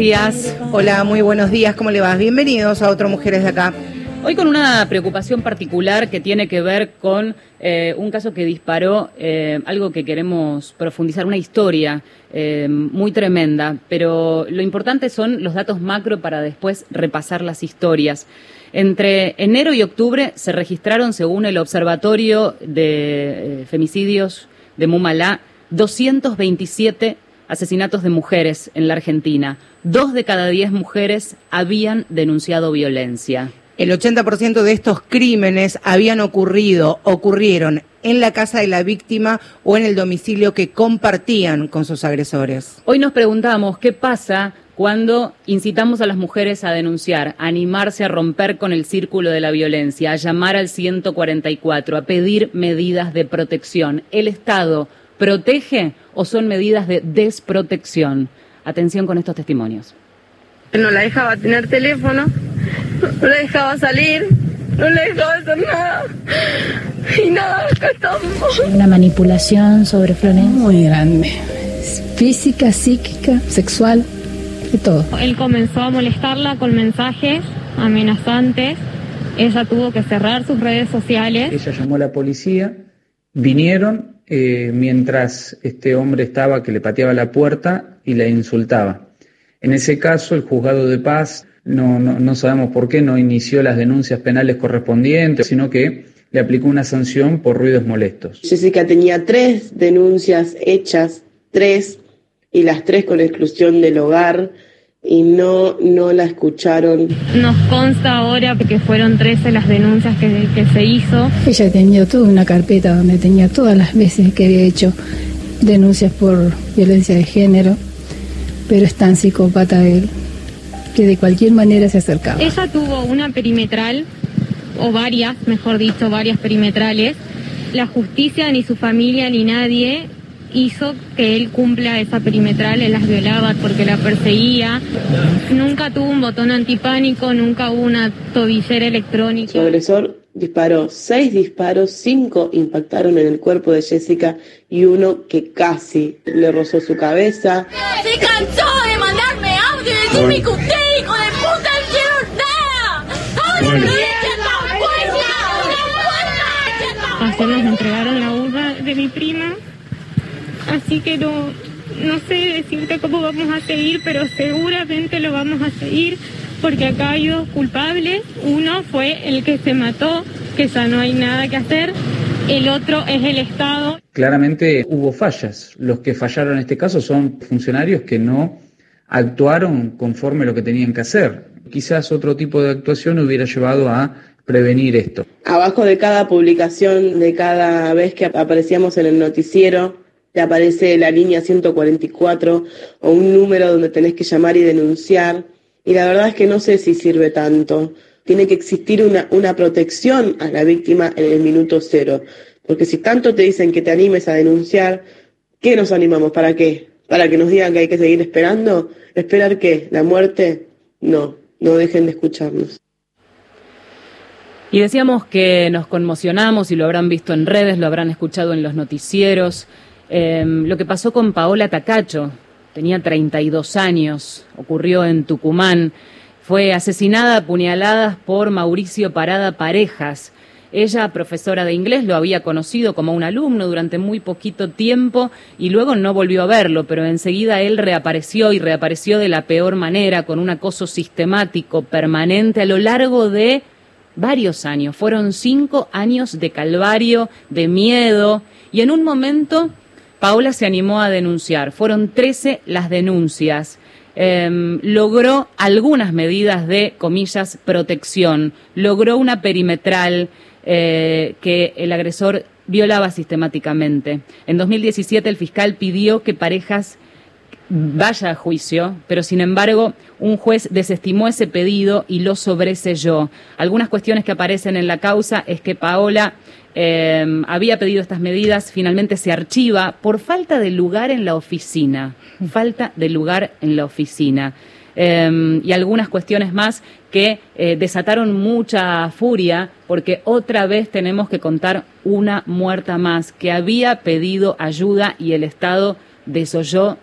días. Hola, muy buenos días, ¿cómo le vas? Bienvenidos a otro Mujeres de Acá. Hoy con una preocupación particular que tiene que ver con eh, un caso que disparó eh, algo que queremos profundizar, una historia eh, muy tremenda, pero lo importante son los datos macro para después repasar las historias. Entre enero y octubre se registraron, según el Observatorio de Femicidios de Mumalá, 227 asesinatos de mujeres en la Argentina. Dos de cada diez mujeres habían denunciado violencia. El 80% de estos crímenes habían ocurrido, ocurrieron en la casa de la víctima o en el domicilio que compartían con sus agresores. Hoy nos preguntamos qué pasa cuando incitamos a las mujeres a denunciar, a animarse a romper con el círculo de la violencia, a llamar al 144, a pedir medidas de protección. ¿El Estado protege o son medidas de desprotección? Atención con estos testimonios. No la dejaba tener teléfono, no la dejaba salir, no le dejaba hacer nada. Y nada, acá estamos. Una manipulación sobre Florencia. Muy grande. Física, psíquica, sexual, de todo. Él comenzó a molestarla con mensajes amenazantes. Ella tuvo que cerrar sus redes sociales. Ella llamó a la policía, vinieron eh, mientras este hombre estaba que le pateaba la puerta y la insultaba. En ese caso, el juzgado de paz, no, no, sabemos por qué, no inició las denuncias penales correspondientes, sino que le aplicó una sanción por ruidos molestos. Jessica tenía tres denuncias hechas, tres, y las tres con exclusión del hogar, y no, no la escucharon. Nos consta ahora que fueron 13 las denuncias que, que se hizo. Ella tenía toda una carpeta donde tenía todas las veces que había hecho denuncias por violencia de género pero es tan psicópata él que de cualquier manera se acercaba. Ella tuvo una perimetral, o varias, mejor dicho, varias perimetrales. La justicia, ni su familia, ni nadie hizo que él cumpla esa perimetral, él las violaba porque la perseguía. Nunca tuvo un botón antipánico, nunca hubo una tobillera electrónica. Su agresor disparó seis disparos, cinco impactaron en el cuerpo de Jessica y uno que casi le rozó su cabeza. ¡Se cansó de mandarme audio y decirme que usted, hijo de puta, quiero nada! ¡Ahora me Ayer nos entregaron la uva de mi prima, así que no, no sé decirte cómo vamos a seguir, pero seguramente lo vamos a seguir porque acá hay dos culpables. Uno fue el que se mató, que ya no hay nada que hacer. El otro es el Estado. Claramente hubo fallas. Los que fallaron en este caso son funcionarios que no actuaron conforme lo que tenían que hacer. Quizás otro tipo de actuación hubiera llevado a prevenir esto. Abajo de cada publicación, de cada vez que aparecíamos en el noticiero, te aparece la línea 144 o un número donde tenés que llamar y denunciar y la verdad es que no sé si sirve tanto. Tiene que existir una, una protección a la víctima en el minuto cero, porque si tanto te dicen que te animes a denunciar, ¿qué nos animamos? ¿Para qué? ¿Para que nos digan que hay que seguir esperando? ¿Esperar qué? ¿La muerte? No, no dejen de escucharnos. Y decíamos que nos conmocionamos y lo habrán visto en redes, lo habrán escuchado en los noticieros. Em, lo que pasó con Paola Tacacho, tenía 32 años, ocurrió en Tucumán. Fue asesinada a puñaladas por Mauricio Parada Parejas. Ella, profesora de inglés, lo había conocido como un alumno durante muy poquito tiempo y luego no volvió a verlo, pero enseguida él reapareció y reapareció de la peor manera, con un acoso sistemático, permanente, a lo largo de varios años. Fueron cinco años de calvario, de miedo, y en un momento Paola se animó a denunciar. Fueron 13 las denuncias. Em, logró algunas medidas de, comillas, protección. Logró una perimetral eh, que el agresor violaba sistemáticamente. En 2017 el fiscal pidió que parejas vaya a juicio, pero sin embargo un juez desestimó ese pedido y lo sobreselló. Algunas cuestiones que aparecen en la causa es que Paola eh, había pedido estas medidas, finalmente se archiva por falta de lugar en la oficina, falta de lugar en la oficina. Eh, y algunas cuestiones más que eh, desataron mucha furia porque otra vez tenemos que contar una muerta más que había pedido ayuda y el Estado desoyó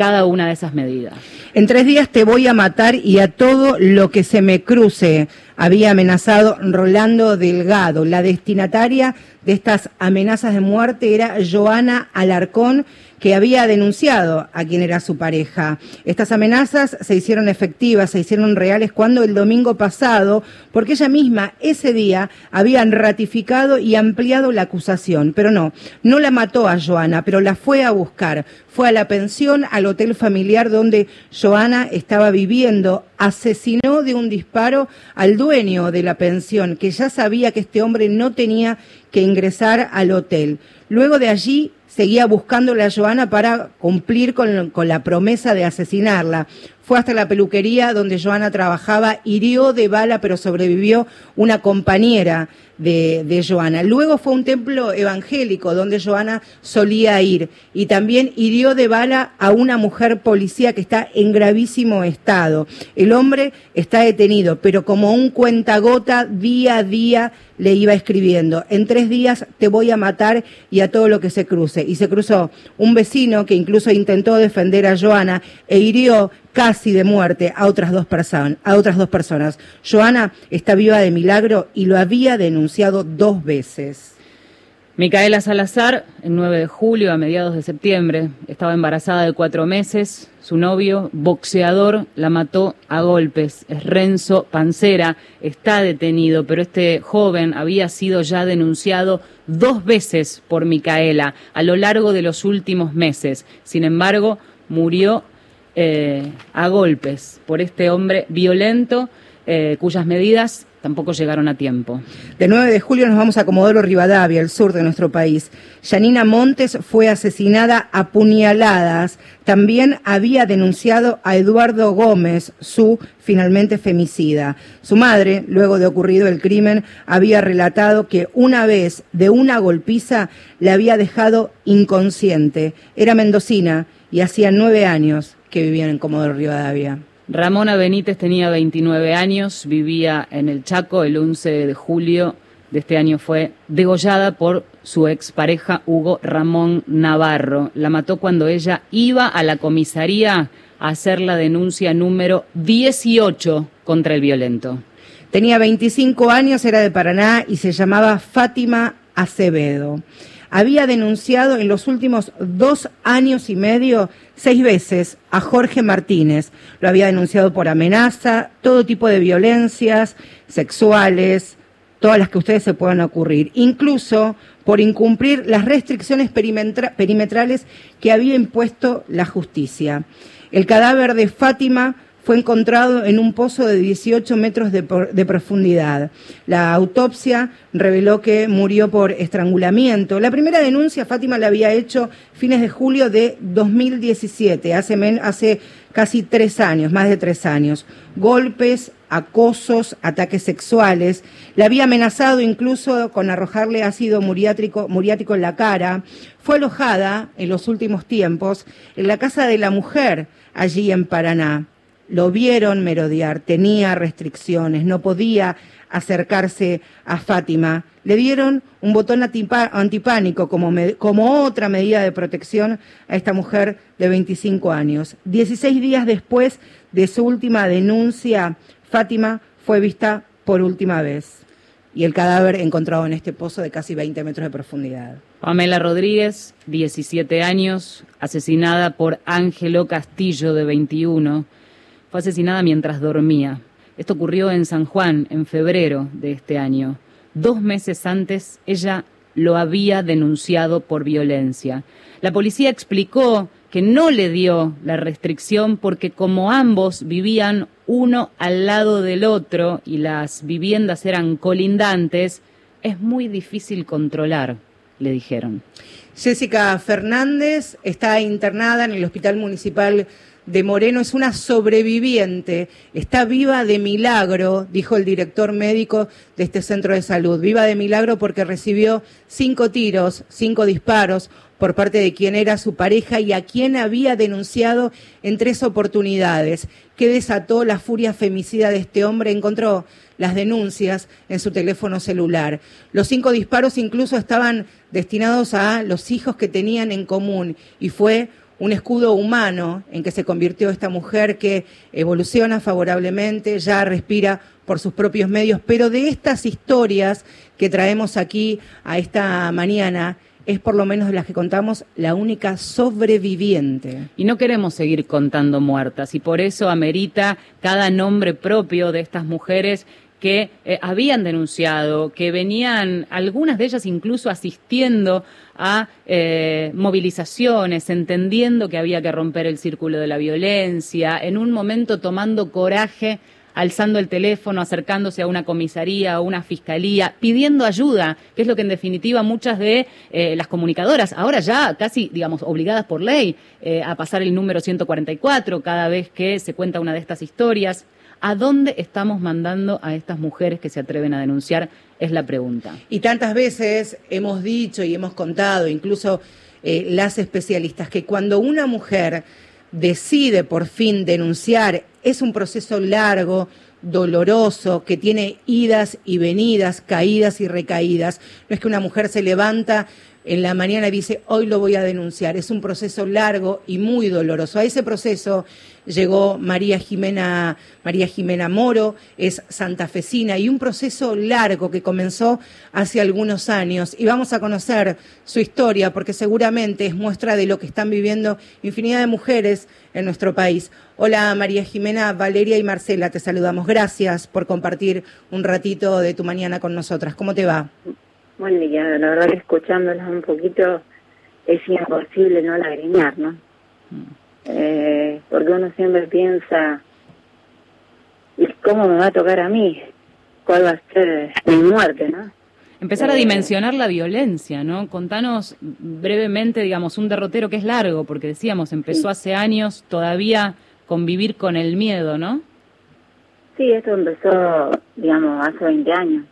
cada una de esas medidas. En tres días te voy a matar y a todo lo que se me cruce, había amenazado Rolando Delgado. La destinataria de estas amenazas de muerte era Joana Alarcón, que había denunciado a quien era su pareja. Estas amenazas se hicieron efectivas, se hicieron reales cuando el domingo pasado, porque ella misma ese día había ratificado y ampliado la acusación. Pero no, no la mató a Joana, pero la fue a buscar. Fue a la pensión, al hotel familiar donde Joana estaba viviendo, asesinó de un disparo al dueño de la pensión, que ya sabía que este hombre no tenía que ingresar al hotel. Luego de allí seguía buscando a Joana para cumplir con, con, la promesa de asesinarla. Fue hasta la peluquería donde Joana trabajaba, hirió de bala, pero sobrevivió una compañera de, de Joana. Luego fue un templo evangélico donde Joana solía ir y también hirió de bala a una mujer policía que está en gravísimo estado. El hombre está detenido, pero como un cuentagota día a día le iba escribiendo, en tres días te voy a matar y a todo lo que se cruce. Y se cruzó un vecino que incluso intentó defender a Joana e hirió casi de muerte a otras dos, personas. Joana está viva de milagro y lo había denunciado dos veces. Micaela Salazar, el 9 de julio, a mediados de septiembre, estaba embarazada de cuatro meses. Su novio, boxeador, la mató a golpes. Es Renzo Pancera, está detenido, pero este joven había sido ya denunciado dos veces por Micaela a lo largo de los últimos meses. Sin embargo, murió eh, a golpes por este hombre violento eh, cuyas medidas tampoco llegaron a tiempo. Del 9 de julio nos vamos a Comodoro Rivadavia, el sur de nuestro país. Yanina Montes fue asesinada a puñaladas. También había denunciado a Eduardo Gómez, su finalmente femicida. Su madre, luego de ocurrido el crimen, había relatado que una vez de una golpiza le había dejado inconsciente. Era mendocina y hacía nueve años que vivían en Comodoro Rivadavia. Ramona Benítez tenía 29 años, vivía en el Chaco. El 11 de julio de este año fue degollada por su expareja Hugo Ramón Navarro. La mató cuando ella iba a la comisaría a hacer la denuncia número 18 contra el violento. Tenía 25 años, era de Paraná y se llamaba Fátima Acevedo había denunciado en los últimos dos años y medio seis veces a Jorge Martínez. Lo había denunciado por amenaza, todo tipo de violencias sexuales, todas las que ustedes se puedan ocurrir, incluso por incumplir las restricciones perimetrales que había impuesto la justicia. El cadáver de Fátima fue encontrado en un pozo de 18 metros de, de, profundidad. La autopsia reveló que murió por estrangulamiento. La primera denuncia Fátima la había hecho fines de julio de 2017, hace, men, hace casi tres años, más de tres años. Golpes, acosos, ataques sexuales. La había amenazado incluso con arrojarle ácido muriático, muriático en la cara. Fue alojada en los últimos tiempos en la Casa de la Mujer, allí en Paraná lo vieron merodear, tenía restricciones, no podía acercarse a Fátima. Le dieron un botón antipánico como, como, otra medida de protección a esta mujer de 25 años. Dieciséis días después de su última denuncia, Fátima fue vista por última vez y el cadáver encontrado en este pozo de casi 20 metros de profundidad. Pamela Rodríguez, 17 años, asesinada por Ángelo Castillo, de 21 fue asesinada mientras dormía. Esto ocurrió en San Juan en febrero de este año. Dos meses antes ella lo había denunciado por violencia. La policía explicó que no le dio la restricción porque como ambos vivían uno al lado del otro y las viviendas eran colindantes, es muy difícil controlar, le dijeron. Jessica Fernández está internada en el Hospital Municipal de Moreno es una sobreviviente, está viva de milagro, dijo el director médico de este centro de salud. Viva de milagro porque recibió cinco tiros, cinco disparos por parte de quien era su pareja y a quien había denunciado en tres oportunidades. ¿Qué desató la furia femicida de este hombre? Encontró las denuncias en su teléfono celular. Los cinco disparos incluso estaban destinados a los hijos que tenían en común y fue un escudo humano en que se convirtió esta mujer que evoluciona favorablemente, ya respira por sus propios medios, pero de estas historias que traemos aquí a esta mañana, es por lo menos de las que contamos la única sobreviviente. Y no queremos seguir contando muertas y por eso amerita cada nombre propio de estas mujeres que eh, habían denunciado, que venían, algunas de ellas incluso asistiendo a eh, movilizaciones, entendiendo que había que romper el círculo de la violencia, en un momento tomando coraje alzando el teléfono, acercándose a una comisaría o una fiscalía, pidiendo ayuda, que es lo que en definitiva muchas de eh, las comunicadoras, ahora ya casi, digamos, obligadas por ley eh, a pasar el número 144 cada vez que se cuenta una de estas historias. ¿A dónde estamos mandando a estas mujeres que se atreven a denunciar? Es la pregunta. Y tantas veces hemos dicho y hemos contado, incluso eh, las especialistas, que cuando una mujer decide por fin denunciar, es un proceso largo, doloroso, que tiene idas y venidas, caídas y recaídas. No es que una mujer se levanta en la mañana y dice, hoy lo voy a denunciar. Es un proceso largo y muy doloroso. A ese proceso llegó María Jimena, María Jimena Moro, es santafesina, y un proceso largo que comenzó hace algunos años. Y vamos a conocer su historia, porque seguramente es muestra de lo que están viviendo infinidad de mujeres en nuestro país. Hola María Jimena, Valeria y Marcela, te saludamos. Gracias por compartir un ratito de tu mañana con nosotras. ¿Cómo te va? Buen día, la verdad que escuchándolas un poquito es imposible no lagrimear, ¿no? Eh, porque uno siempre piensa, ¿y cómo me va a tocar a mí? ¿Cuál va a ser mi muerte, no? Empezar a dimensionar la violencia, ¿no? Contanos brevemente, digamos, un derrotero que es largo, porque decíamos, empezó hace años todavía convivir con el miedo, ¿no? Sí, esto empezó, digamos, hace 20 años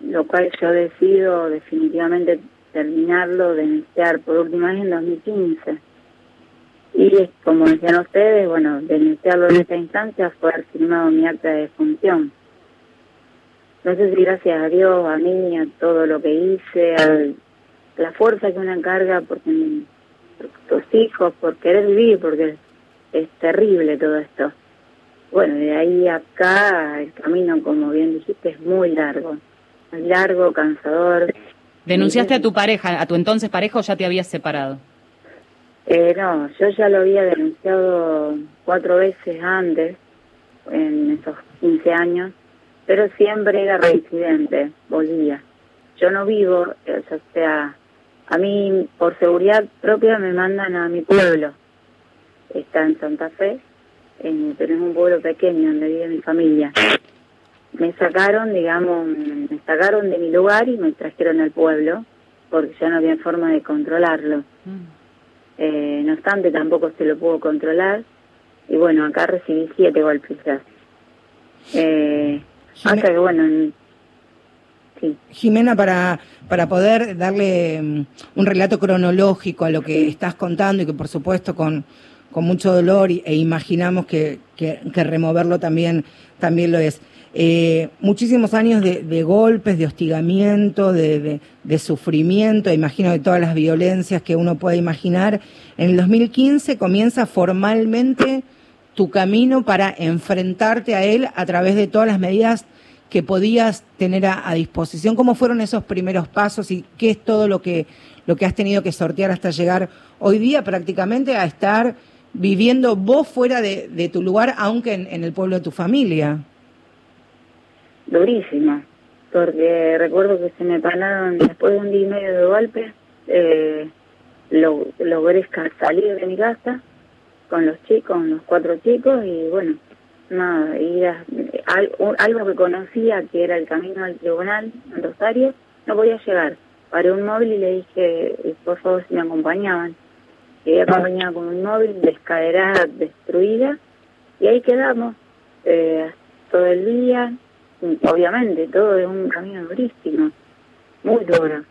lo cual yo decido definitivamente terminarlo, de iniciar por última vez en 2015. Y como decían ustedes, bueno, denunciarlo en esta instancia fue haber firmado mi acta de función. No sé si gracias a Dios, a mí, a todo lo que hice, a la fuerza que una carga porque tus hijos, por querer vivir, porque es terrible todo esto. Bueno, de ahí acá el camino, como bien dijiste, es muy largo largo, cansador. ¿Denunciaste a tu pareja, a tu entonces pareja o ya te habías separado? Eh, no, yo ya lo había denunciado cuatro veces antes, en esos 15 años, pero siempre era reincidente, volvía. Yo no vivo, o sea, a mí por seguridad propia me mandan a mi pueblo. Está en Santa Fe, en, pero es un pueblo pequeño donde vive mi familia me sacaron, digamos, me sacaron de mi lugar y me trajeron al pueblo, porque ya no había forma de controlarlo. Mm. Eh, no obstante, tampoco se lo pudo controlar. Y bueno, acá recibí siete golpes Eh, hasta que bueno, sí. Jimena, para, para poder darle mm, un relato cronológico a lo que estás contando y que por supuesto con, con mucho dolor e imaginamos que, que, que removerlo también, también lo es. Eh, muchísimos años de, golpes, de hostigamiento, de, sufrimiento, imagino de todas las violencias que uno puede imaginar. En el 2015 comienza formalmente tu camino para enfrentarte a él a través de todas las medidas que podías tener a, disposición. ¿Cómo fueron esos primeros pasos y qué es todo lo que, lo que has tenido que sortear hasta llegar hoy día prácticamente a estar viviendo vos fuera de, tu lugar, aunque en el pueblo de tu familia? Durísima, porque recuerdo que se me pararon después de un día y medio de golpe, eh, lo, logré salir de mi casa con los chicos, los cuatro chicos, y bueno, nada, ir algo que conocía que era el camino al tribunal en Rosario, no podía llegar. Paré un móvil y le dije, por favor, si me acompañaban. Quedé acompañada con un móvil de escalera destruida, y ahí quedamos eh, todo el día, obviamente, todo es un camino durísimo, muy duro.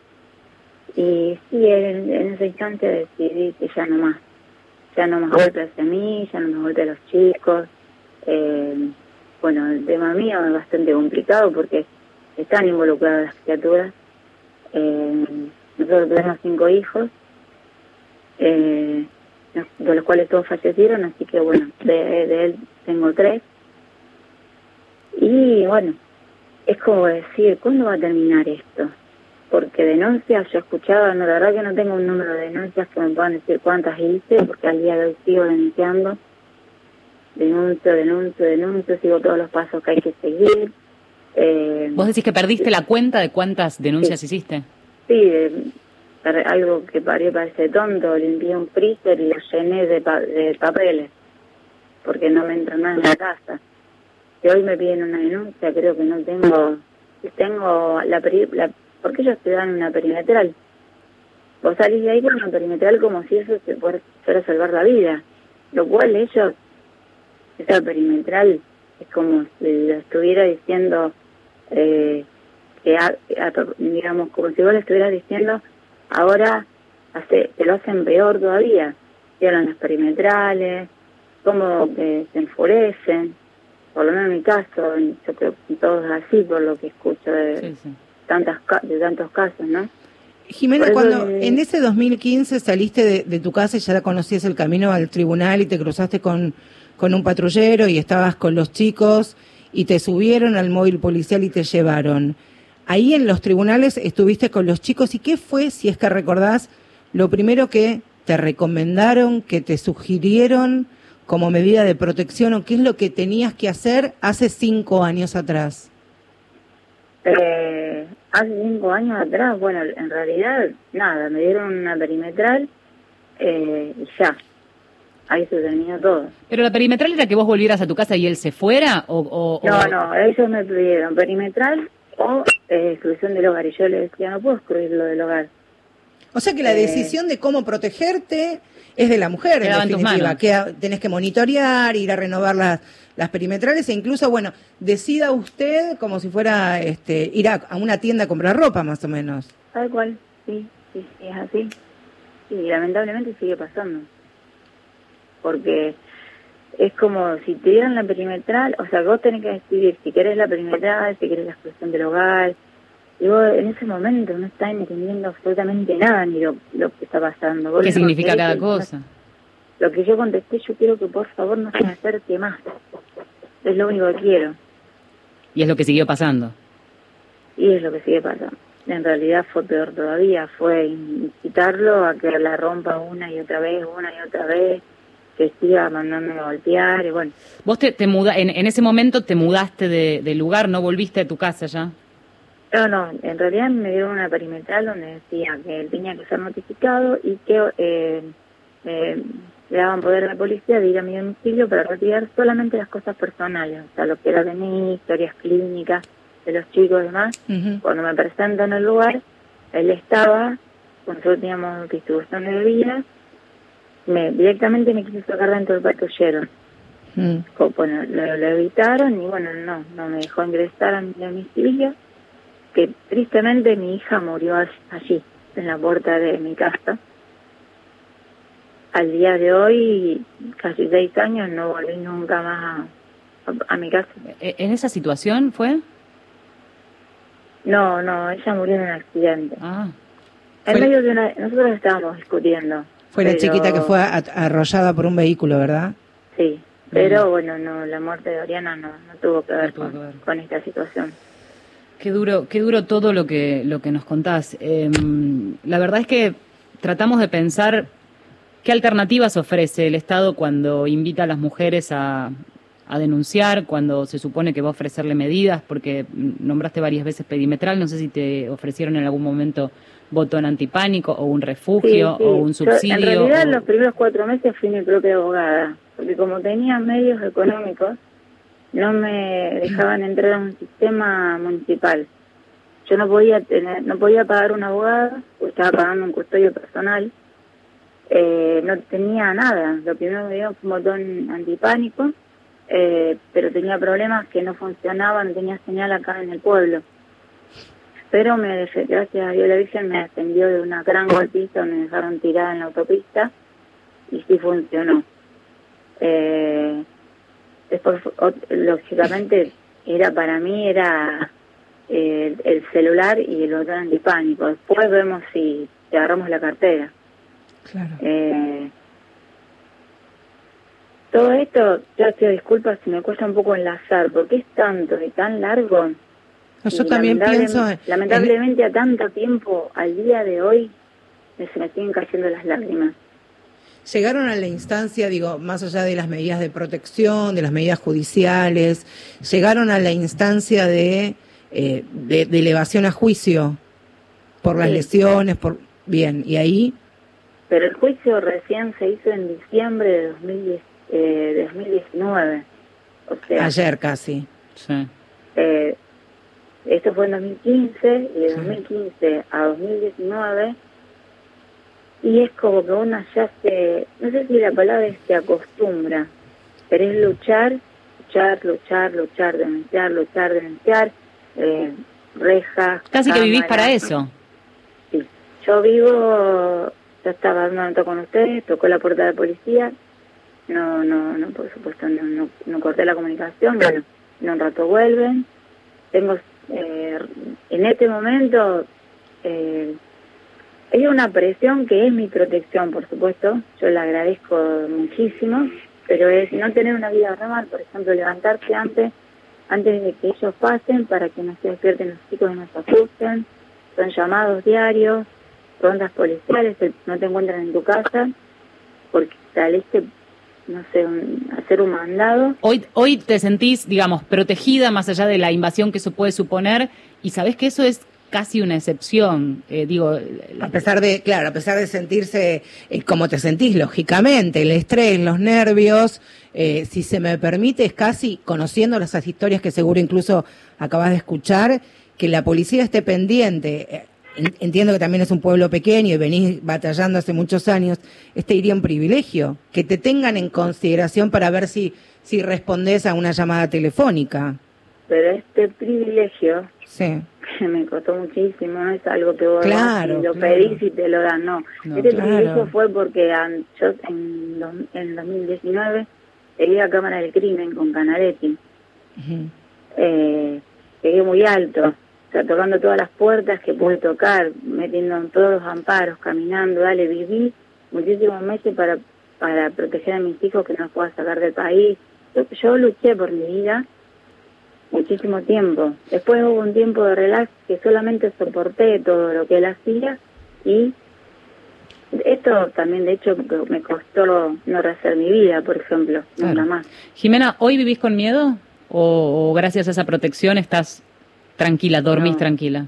Y sí, en, ese instante decidí que ya no más, ya no más golpes a mí, ya no más golpes a los chicos. Eh, bueno, el tema mío es bastante complicado porque están involucradas las criaturas. Eh, nosotros tenemos cinco hijos. Eh, de los cuales todos fallecieron, así que bueno, de, de él tengo tres. Y bueno, es como decir, ¿cuándo va a terminar esto? Porque denuncias, yo escuchaba, no, la verdad que no tengo un número de denuncias que me puedan decir cuántas hice, porque al día de hoy sigo denunciando. Denuncio, denuncio, denuncio, sigo todos los pasos que hay que seguir. Eh, ¿Vos decís que perdiste la cuenta de cuántas denuncias hiciste? Sí, de- para algo que pare- parece tonto, limpié un freezer y lo llené de, pa- de papeles, porque no me entra nada en la casa. Si hoy me piden una denuncia, creo que no tengo, tengo la, la porque ellos te dan una perimetral. Vos salís de ahí con una perimetral como si eso te fuera a salvar la vida, lo cual ellos, esa perimetral, es como si lo estuviera diciendo, eh, que a- digamos, como si vos le estuvieras diciendo, ahora hace, te lo hacen peor todavía. Cierran las perimetrales, como que se enfurecen, por lo menos en mi caso, en- yo creo que todos así, por lo que escucho de, tantas de tantos casos, ¿no? Jimena, eso, cuando eh, en ese 2015 saliste de, de tu casa y ya conocías el camino al tribunal y te cruzaste con, con un patrullero y estabas con los chicos y te subieron al móvil policial y te llevaron. Ahí en los tribunales estuviste con los chicos y qué fue, si es que recordás, lo primero que te recomendaron, que te sugirieron como medida de protección o qué es lo que tenías que hacer hace cinco años atrás. Eh, hace cinco años atrás, bueno, en realidad, nada, me dieron una perimetral eh, y ya. Ahí se terminó todo. ¿Pero la perimetral era que vos volvieras a tu casa y él se fuera? ¿O, o- No, o- no, ellos me pidieron perimetral o eh, exclusión del hogar. Y yo les decía, no puedo excluir lo del hogar. O sea que la Eh, decisión de cómo protegerte es de la mujer, en Quedaba en definitiva. manos. Que a- tenés que monitorear, ir a renovar las, las perimetrales e incluso, bueno, decida usted como si fuera este, ir a, a una tienda a comprar ropa, más o menos. Tal cual, sí, sí, sí, es así. Y lamentablemente sigue pasando. Porque es como si te dieran la perimetral, o sea, vos tenés que decidir si querés la perimetral, si querés la exclusión del hogar. Y vos en ese momento no estás entendiendo absolutamente nada ni lo, lo que está pasando. Vos ¿Qué significa cada cosa? Lo que yo contesté, yo quiero que por favor no se me acerque más. Es lo único que quiero. Y es lo que siguió pasando. Y es lo que sigue pasando. En realidad fue peor todavía, fue incitarlo a que la rompa una y otra vez, una y otra vez, que siga mandándome a golpear y bueno. Vos te, te muda, en, en ese momento te mudaste de, de lugar, no volviste a tu casa ya. No, no, en realidad me dieron una perimetral donde decía que él tenía que ser notificado y que eh, eh, le daban poder a la policía de ir a mi domicilio para retirar solamente las cosas personales, o sea, lo que era de mí, historias clínicas de los chicos y demás. Cuando me presento en el lugar, él estaba, nosotros teníamos distribución de bebidas, me, directamente me quiso sacar dentro del patrullero. Co- Bueno, lo, lo evitaron y bueno, no, no me dejó ingresar a mi domicilio, que tristemente mi hija murió all- allí, en la puerta de mi casa. Al día de hoy, casi seis años, no volví nunca más a, a- a mi casa. E- ¿En esa situación fue? No, no, ella murió en un accidente. Ah. En medio de una... Nosotros estábamos discutiendo. Fue la chiquita que fue a- arrollada por un vehículo, ¿verdad? Sí, pero bueno, no, la muerte de Oriana no, no tuvo que ver, tuvo con, que ver. con esta situación. Qué duro, qué duro todo lo que, lo que nos contás. Eh, la verdad es que tratamos de pensar qué alternativas ofrece el Estado cuando invita a las mujeres a, a denunciar, cuando se supone que va a ofrecerle medidas, porque nombraste varias veces perimetral, no sé si te ofrecieron en algún momento botón antipánico o un refugio Sí, sí. o un Yo, subsidio. en realidad, o- los primeros cuatro meses fui mi propia abogada, porque como tenía medios económicos, no me dejaban entrar a un sistema municipal. Yo no podía tener, no podía pagar una abogada, porque estaba pagando un custodio personal. Eh, no tenía nada. Lo primero que me fue un botón antipánico, eh, pero tenía problemas que no funcionaban, no tenía señal acá en el pueblo. Pero me, gracias a Dios la Virgen me defendió de una gran golpiza, me dejaron tirada en la autopista y sí funcionó. Eh, después, lógicamente, era para mí era eh, el celular y el botón antipánico. Después vemos si te agarramos la cartera. Claro. Eh, Todo esto, yo te disculpa si me cuesta un poco enlazar, porque es tanto y tan largo. Yo y también lamentable- pienso en- Lamentablemente a tanto tiempo, al día de hoy, se me siguen cayendo las lágrimas. Llegaron a la instancia, digo, más allá de las medidas de protección, de las medidas judiciales, llegaron a la instancia de, eh, de, de elevación a juicio por las Sí. lesiones, por bien, y ahí, Pero el juicio recién se hizo en diciembre de 2010, eh, de 2019. O sea, ayer casi. Sí. Eh, esto fue en 2015 y de 2015 a 2019 y es como que uno ya se, no sé si la palabra es se acostumbra, pero es luchar, luchar, luchar, luchar, denunciar, luchar, denunciar, eh, rejas. Casi que vivís para eso. Sí. Yo vivo, yo estaba dando una nota con ustedes, tocó la puerta de policía, no, no, no, por supuesto, no, no, no corté la comunicación, bueno, en un rato vuelven. Tengo, eh, en este momento, eh, hay una presión que es mi protección, por supuesto, yo la agradezco muchísimo, pero es no tener una vida normal, por ejemplo, levantarse antes, antes de que ellos pasen para que no se despierten los chicos y no se asusten, son llamados diarios, rondas policiales, no te encuentran en tu casa, porque saliste, no sé, un- hacer un mandado, Hoy, hoy te sentís, digamos, protegida más allá de la invasión que eso puede suponer y sabés que eso es casi una excepción. Eh, digo, A pesar de, claro, a pesar de sentirse eh, como te sentís, lógicamente, el estrés, los nervios, eh, si se me permite, es casi, conociendo las historias que seguro incluso acabas de escuchar, que la policía esté pendiente. Eh, en- Entiendo que también es un pueblo pequeño y venís batallando hace muchos años. Este iría un privilegio, que te tengan en consideración para ver si, si respondes a una llamada telefónica. pero este privilegio Sí. Que me costó muchísimo, no es algo que vos Claro, lo claro. pedís y te lo dan, no. No, este claro. privilegio fue porque an- yo en, dos- en 2019 llegué a Cámara del Crimen con Canaretti. Eh, llegué muy alto, o sea, tocando todas las puertas que pude tocar, metiendo en todos los amparos, caminando, dale, viví muchísimos meses para, para proteger a mis hijos que no los pueda sacar del país. Yo, yo luché por mi vida muchísimo tiempo. Después hubo un tiempo de relax que solamente soporté todo lo que él hacía y esto también de hecho me costó no rehacer mi vida, por ejemplo, nunca Claro. más. Jimena, ¿hoy vivís con miedo? ¿O, o gracias a esa protección estás tranquila, dormís No. tranquila?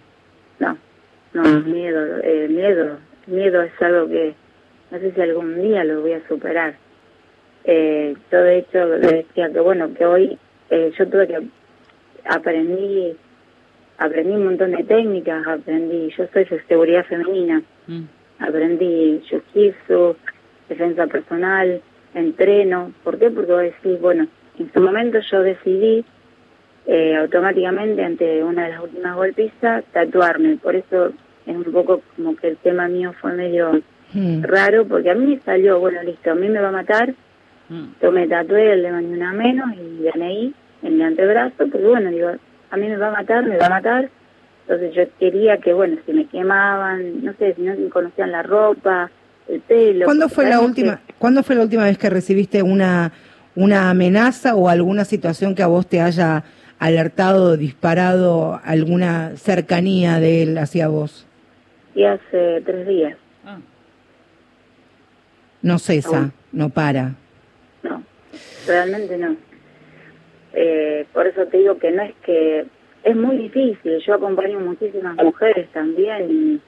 No, no, miedo, eh, miedo, miedo es algo que no sé si algún día lo voy a superar. Eh, yo de hecho le decía que bueno, que hoy eh, yo tuve que aprendí, aprendí un montón de técnicas, aprendí, yo soy de seguridad femenina, Mm. aprendí jiu-jitsu, defensa personal, entreno. ¿Por qué? Porque vos decís, bueno, en su momento yo decidí eh, automáticamente ante una de las últimas golpizas tatuarme. Por eso es un poco como que el tema mío fue medio Mm. raro, porque a mí me salió, bueno, listo, a mí me va a matar, Mm. yo me tatué el de mañana menos y DNI en mi antebrazo, porque bueno, digo, a mí me va a matar, me va a matar. Entonces yo quería que, bueno, si me quemaban, no sé, si no me conocían la ropa, el pelo. ¿Cuándo fue la última, ¿cuándo fue la última vez que recibiste una, una amenaza o alguna situación que a vos te haya alertado, disparado alguna cercanía de él hacia vos? Y hace tres días, Ah. No cesa, Aún. no para. no, realmente no. Eh, por eso te digo que no es que es muy difícil. Yo acompaño muchísimas mujeres también y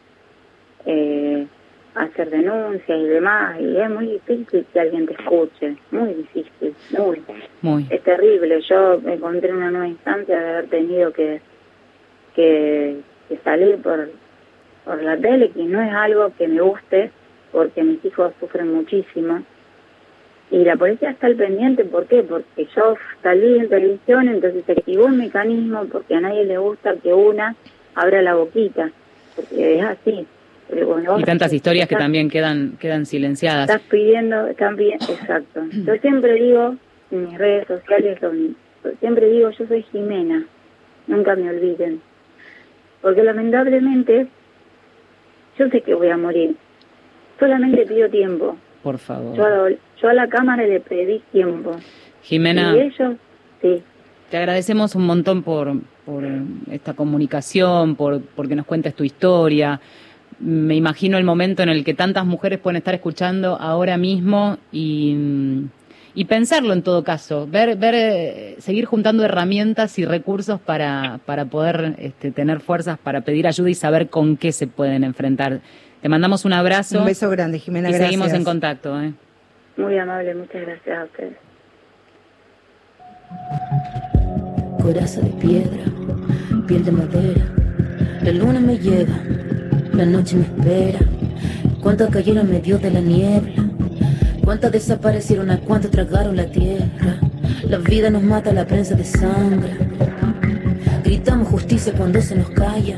eh, hacer denuncias y demás y es muy difícil que alguien te escuche, muy difícil, muy. Muy. Es terrible. Yo me encontré en una nueva instancia de haber tenido que que, que salir por por la tele, que no es algo que me guste porque mis hijos sufren muchísimo y la policía está al pendiente, ¿por qué? Porque yo salí en televisión, entonces se activó el mecanismo porque a nadie le gusta que una abra la boquita, porque es así. Pero Y tantas historias que también quedan, quedan silenciadas. Estás pidiendo, están pidiendo, exacto. Yo siempre digo, en mis redes sociales, son- siempre digo, yo soy Jimena, nunca me olviden. Porque lamentablemente, yo sé que voy a morir, solamente pido tiempo. Por favor. Yo, a- yo a la cámara le pedí tiempo. Jimena, Y ellos, sí. te agradecemos un montón por, por eh, esta comunicación, por porque nos cuentes tu historia. Me imagino el momento en el que tantas mujeres pueden estar escuchando ahora mismo y, mm, y pensarlo en todo caso, ver, ver, eh, seguir juntando herramientas y recursos para, para poder este, tener fuerzas para pedir ayuda y saber con qué se pueden enfrentar. Te mandamos un abrazo. Un beso grande, Jimena. Y gracias. seguimos en contacto. ¿eh? Muy amable, muchas gracias a ustedes. coraza de piedra, piel de madera. La luna me lleva, la noche me espera. Cuántas cayeron en medio de la niebla, cuántas desaparecieron, a cuántas tragaron la tierra. La vida nos mata, la prensa de sangre. Gritamos justicia cuando se nos calla.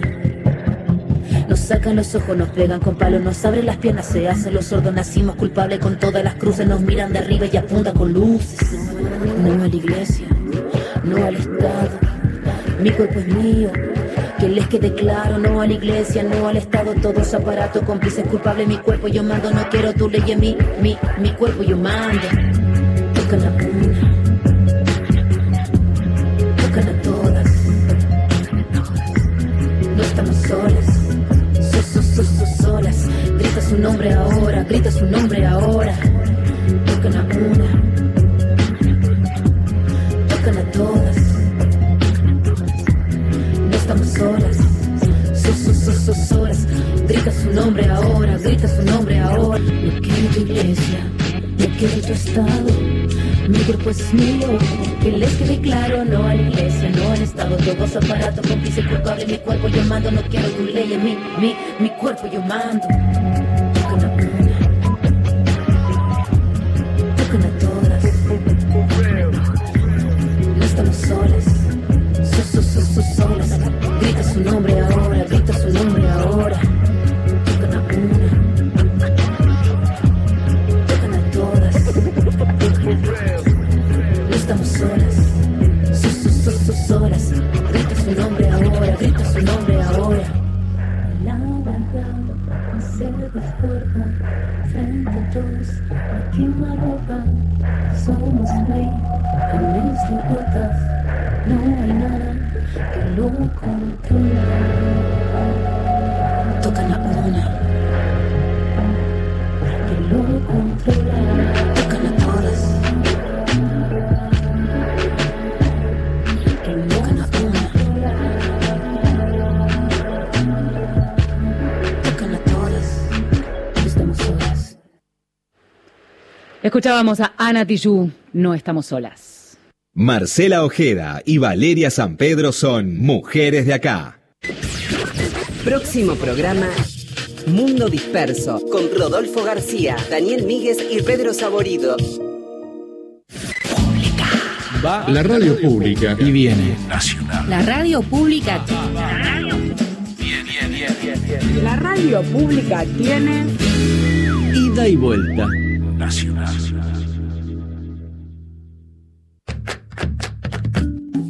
Nos sacan los ojos, nos pegan con palos, nos abren las piernas, se hacen los sordos, nacimos culpables con todas las cruces, nos miran de arriba y apuntan con luces. No a la iglesia, no al Estado, mi cuerpo es mío, que les quede claro, no a la iglesia, no al Estado, todos aparatos, cómplices culpables, mi cuerpo yo mando, no quiero tu ley mí, mi, mi cuerpo yo mando. Su nombre ahora, grita su nombre ahora, tocan a una tocan a todas. No estamos solas, so, so, so, so, solas. Grita su nombre ahora, grita su nombre ahora. No quiero tu iglesia, no quiero tu estado. Mi cuerpo es mío, que les quede claro, no a la iglesia, no al Estado, todos aparatos, cómplices culpables, mi cuerpo yo mando, no quiero tu ley en mí, mi, mi cuerpo yo mando. Su nombre ahora, grita su nombre ahora. Tocan a una, tocan a todas. No estamos solas, so, so, so, so, solas. Grita su nombre ahora, grita su nombre ahora. La verdad se desborda frente a todos, a quemarropa. Somos Escuchábamos a Ana Tijoux, No estamos solas. Marcela Ojeda y Valeria San Pedro son mujeres de acá. Próximo programa Mundo Disperso con Rodolfo García, Daniel Míguez y Pedro Saborido. La radio pública y viene nacional. La radio pública. La radio pública tiene Ida y vuelta nacional.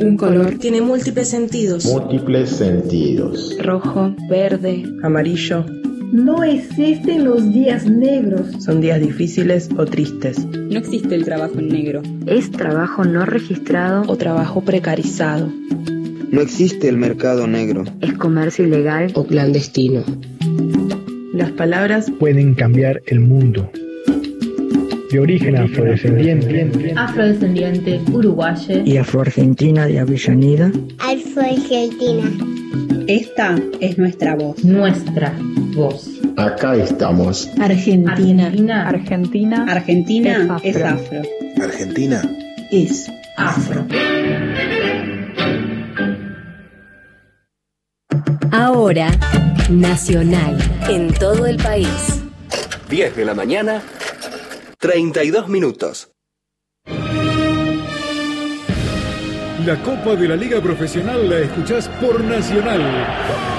Un color tiene múltiples sentidos. Múltiples sentidos. Rojo, verde, amarillo. No existen los días negros. Son días difíciles o tristes. No existe el trabajo en negro. Es trabajo no registrado o trabajo precarizado. No existe el mercado negro. Es comercio ilegal o clandestino. Las palabras pueden cambiar el mundo. De origen afrodescendiente. Afrodescendiente, uruguayo. Y afroargentina de Avellaneda. Afroargentina. Esta es nuestra voz. Nuestra voz. Acá estamos. Argentina. Argentina. Argentina es afro. Argentina es afro. Ahora, Nacional, en todo el país. 10 de la mañana, 32 minutos. La Copa de la Liga Profesional la escuchás por Nacional.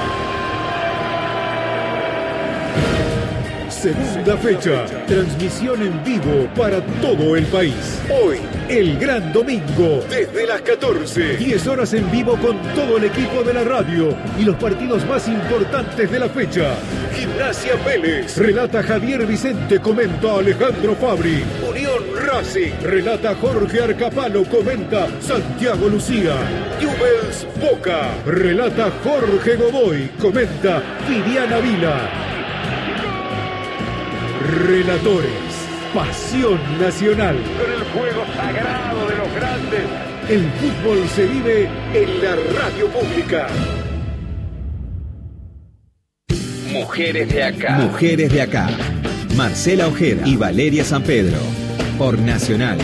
Segunda fecha. Transmisión en vivo para todo el país. Hoy, el gran domingo, desde las 14. 10 horas en vivo con todo el equipo de la radio y los partidos más importantes de la fecha. Gimnasia Vélez. Relata Javier Vicente, comenta Alejandro Fabri. Unión Racing. Relata Jorge Arcapalo, comenta Santiago Lucía. Newells Boca. Relata Jorge Godoy, comenta Viviana Vila. Relatores. Pasión nacional. Con el juego sagrado de los grandes. El fútbol se vive en la radio pública. Mujeres de acá. Mujeres de acá. Marcela Ojeda y Valeria San Pedro. Por Nacional.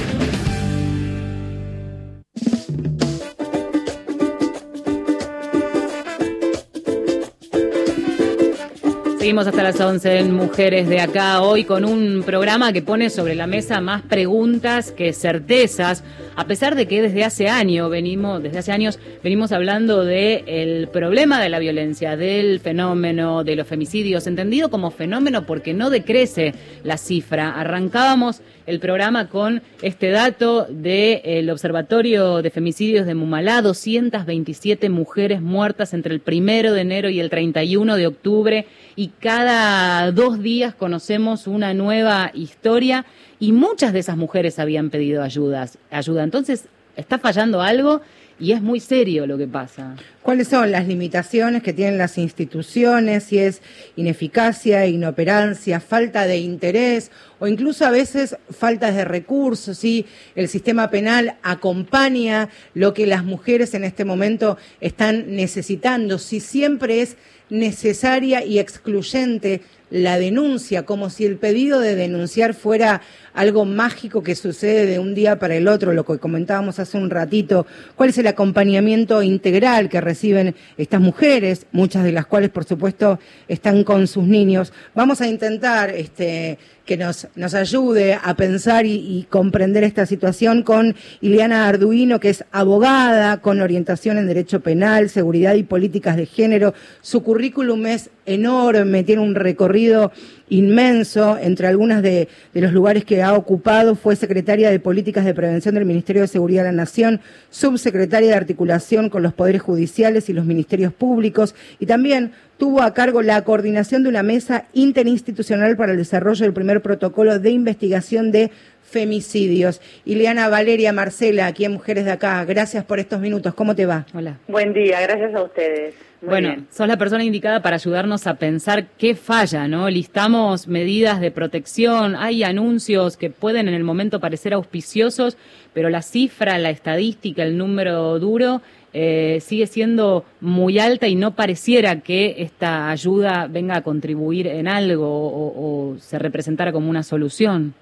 Seguimos hasta las 11 en Mujeres de Acá, hoy con un programa que pone sobre la mesa más preguntas que certezas, a pesar de que desde hace años venimos, desde hace años venimos hablando del el problema de la violencia, del fenómeno de los femicidios, entendido como fenómeno porque no decrece la cifra. Arrancábamos el programa con este dato del Observatorio de Femicidios de Mumalá, 227 mujeres muertas entre el primero de enero y el 31 de octubre y cada dos días conocemos una nueva historia y muchas de esas mujeres habían pedido ayudas, ayuda. Entonces, está fallando algo y es muy serio lo que pasa. ¿Cuáles son las limitaciones que tienen las instituciones? Si es ineficacia, inoperancia, falta de interés o incluso a veces falta de recursos, si el sistema penal acompaña lo que las mujeres en este momento están necesitando, si siempre es necesaria y excluyente la denuncia, como si el pedido de denunciar fuera algo mágico que sucede de un día para el otro, lo que comentábamos hace un ratito, cuál es el acompañamiento integral que reciben estas mujeres, muchas de las cuales por supuesto están con sus niños. Vamos a intentar este, que nos, ayude a pensar y, y, comprender esta situación con Ileana Arduino, que es abogada con orientación en Derecho Penal, Seguridad y Políticas de Género. Su currículum es enorme, tiene un recorrido inmenso entre algunos de, de, los lugares que ha ocupado. Fue secretaria de Políticas de Prevención del Ministerio de Seguridad de la Nación, subsecretaria de Articulación con los Poderes Judiciales y los Ministerios Públicos y también tuvo a cargo la coordinación de una mesa interinstitucional para el desarrollo del primer protocolo de investigación de femicidios. Ileana Valeria Marcela, aquí en Mujeres de Acá, gracias por estos minutos. ¿Cómo te va? Hola. Buen día, gracias a ustedes. Muy bueno, bien. sos la persona indicada para ayudarnos a pensar qué falla, ¿no? Listamos medidas de protección, hay anuncios que pueden en el momento parecer auspiciosos, pero la cifra, la estadística, el número duro eh, sigue siendo muy alta y no pareciera que esta ayuda venga a contribuir en algo o, o se representara como una solución.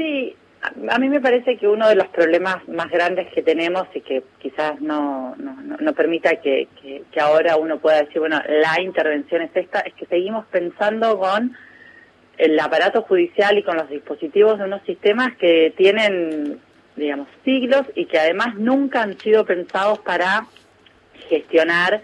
Sí, a mí me parece que uno de los problemas más grandes que tenemos y que quizás no, no, no permita que, que, que, ahora uno pueda decir, bueno, la intervención es esta, es que seguimos pensando con el aparato judicial y con los dispositivos de unos sistemas que tienen, digamos, siglos y que además nunca han sido pensados para gestionar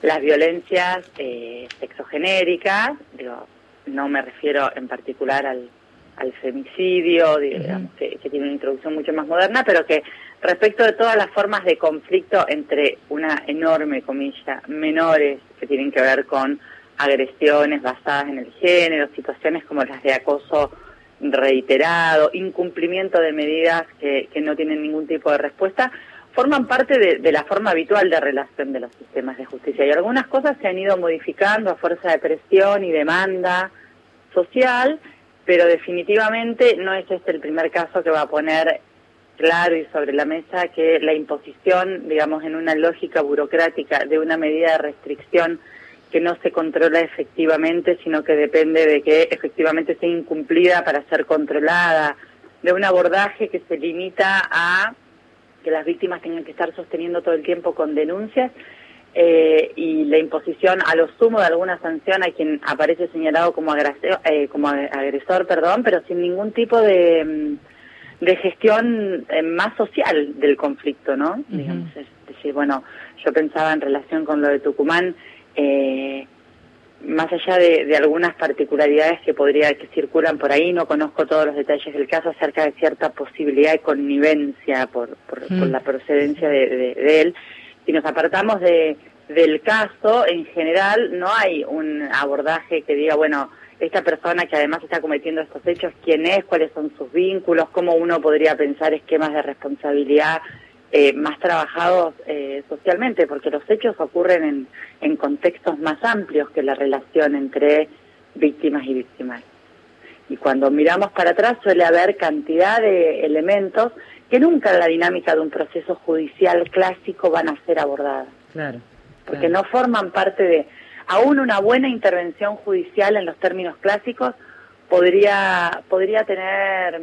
las violencias eh, sexogenéricas, digo, no me refiero en particular al al femicidio, digamos, uh -huh. que, que, tiene una introducción mucho más moderna, pero que respecto de todas las formas de conflicto entre una enorme comilla, menores, que tienen que ver con agresiones basadas en el género, situaciones como las de acoso reiterado, incumplimiento de medidas que, que no tienen ningún tipo de respuesta, forman parte de, de, la forma habitual de relación de los sistemas de justicia. Y algunas cosas se han ido modificando a fuerza de presión y demanda social, pero definitivamente no es este el primer caso que va a poner claro y sobre la mesa que la imposición, digamos, en una lógica burocrática de una medida de restricción que no se controla efectivamente, sino que depende de que efectivamente sea incumplida para ser controlada, de un abordaje que se limita a que las víctimas tengan que estar sosteniendo todo el tiempo con denuncias eh, y la imposición a lo sumo de alguna sanción a quien aparece señalado como agresor, eh, como agresor perdón, pero sin ningún tipo de, de gestión eh, más social del conflicto, ¿no? Uh -huh. Digamos, es decir, bueno, yo pensaba en relación con lo de Tucumán, más allá de, algunas particularidades que podría que circulan por ahí, no conozco todos los detalles del caso acerca de cierta posibilidad de connivencia por, por, mm. la procedencia de, él. Si nos apartamos de, del caso, en general no hay un abordaje que diga, bueno, esta persona que además está cometiendo estos hechos, quién es, cuáles son sus vínculos, cómo uno podría pensar esquemas de responsabilidad eh, más trabajados eh, socialmente, porque los hechos ocurren en, en contextos más amplios que la relación entre víctimas y víctimas. Y cuando miramos para atrás suele haber cantidad de elementos que nunca en la dinámica de un proceso judicial clásico van a ser abordados. Claro. Porque no forman parte de... Aún una buena intervención judicial en los términos clásicos podría, podría tener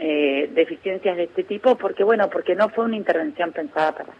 eh, deficiencias de este tipo porque, bueno, porque no fue una intervención pensada para,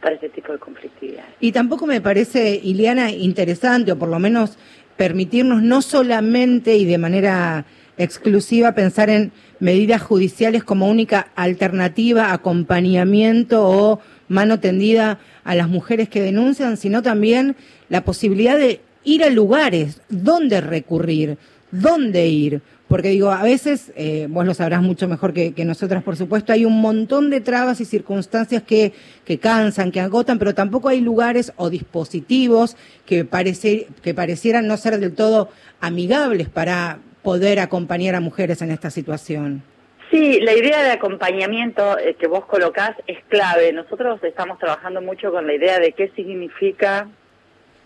para ese tipo de conflictividad. Y tampoco me parece, Iliana, interesante, o por lo menos permitirnos no solamente y de manera exclusiva pensar en medidas judiciales como única alternativa, acompañamiento o mano tendida a las mujeres que denuncian, sino también la posibilidad de ir a lugares, dónde recurrir, dónde ir. Porque digo, a veces, eh, vos lo sabrás mucho mejor que, nosotras, por supuesto, hay un montón de trabas y circunstancias que, que cansan, que agotan, pero tampoco hay lugares o dispositivos que, parece, que parecieran no ser del todo amigables para poder acompañar a mujeres en esta situación. Sí, la idea de acompañamiento eh, que vos colocás es clave. Nosotros estamos trabajando mucho con la idea de qué significa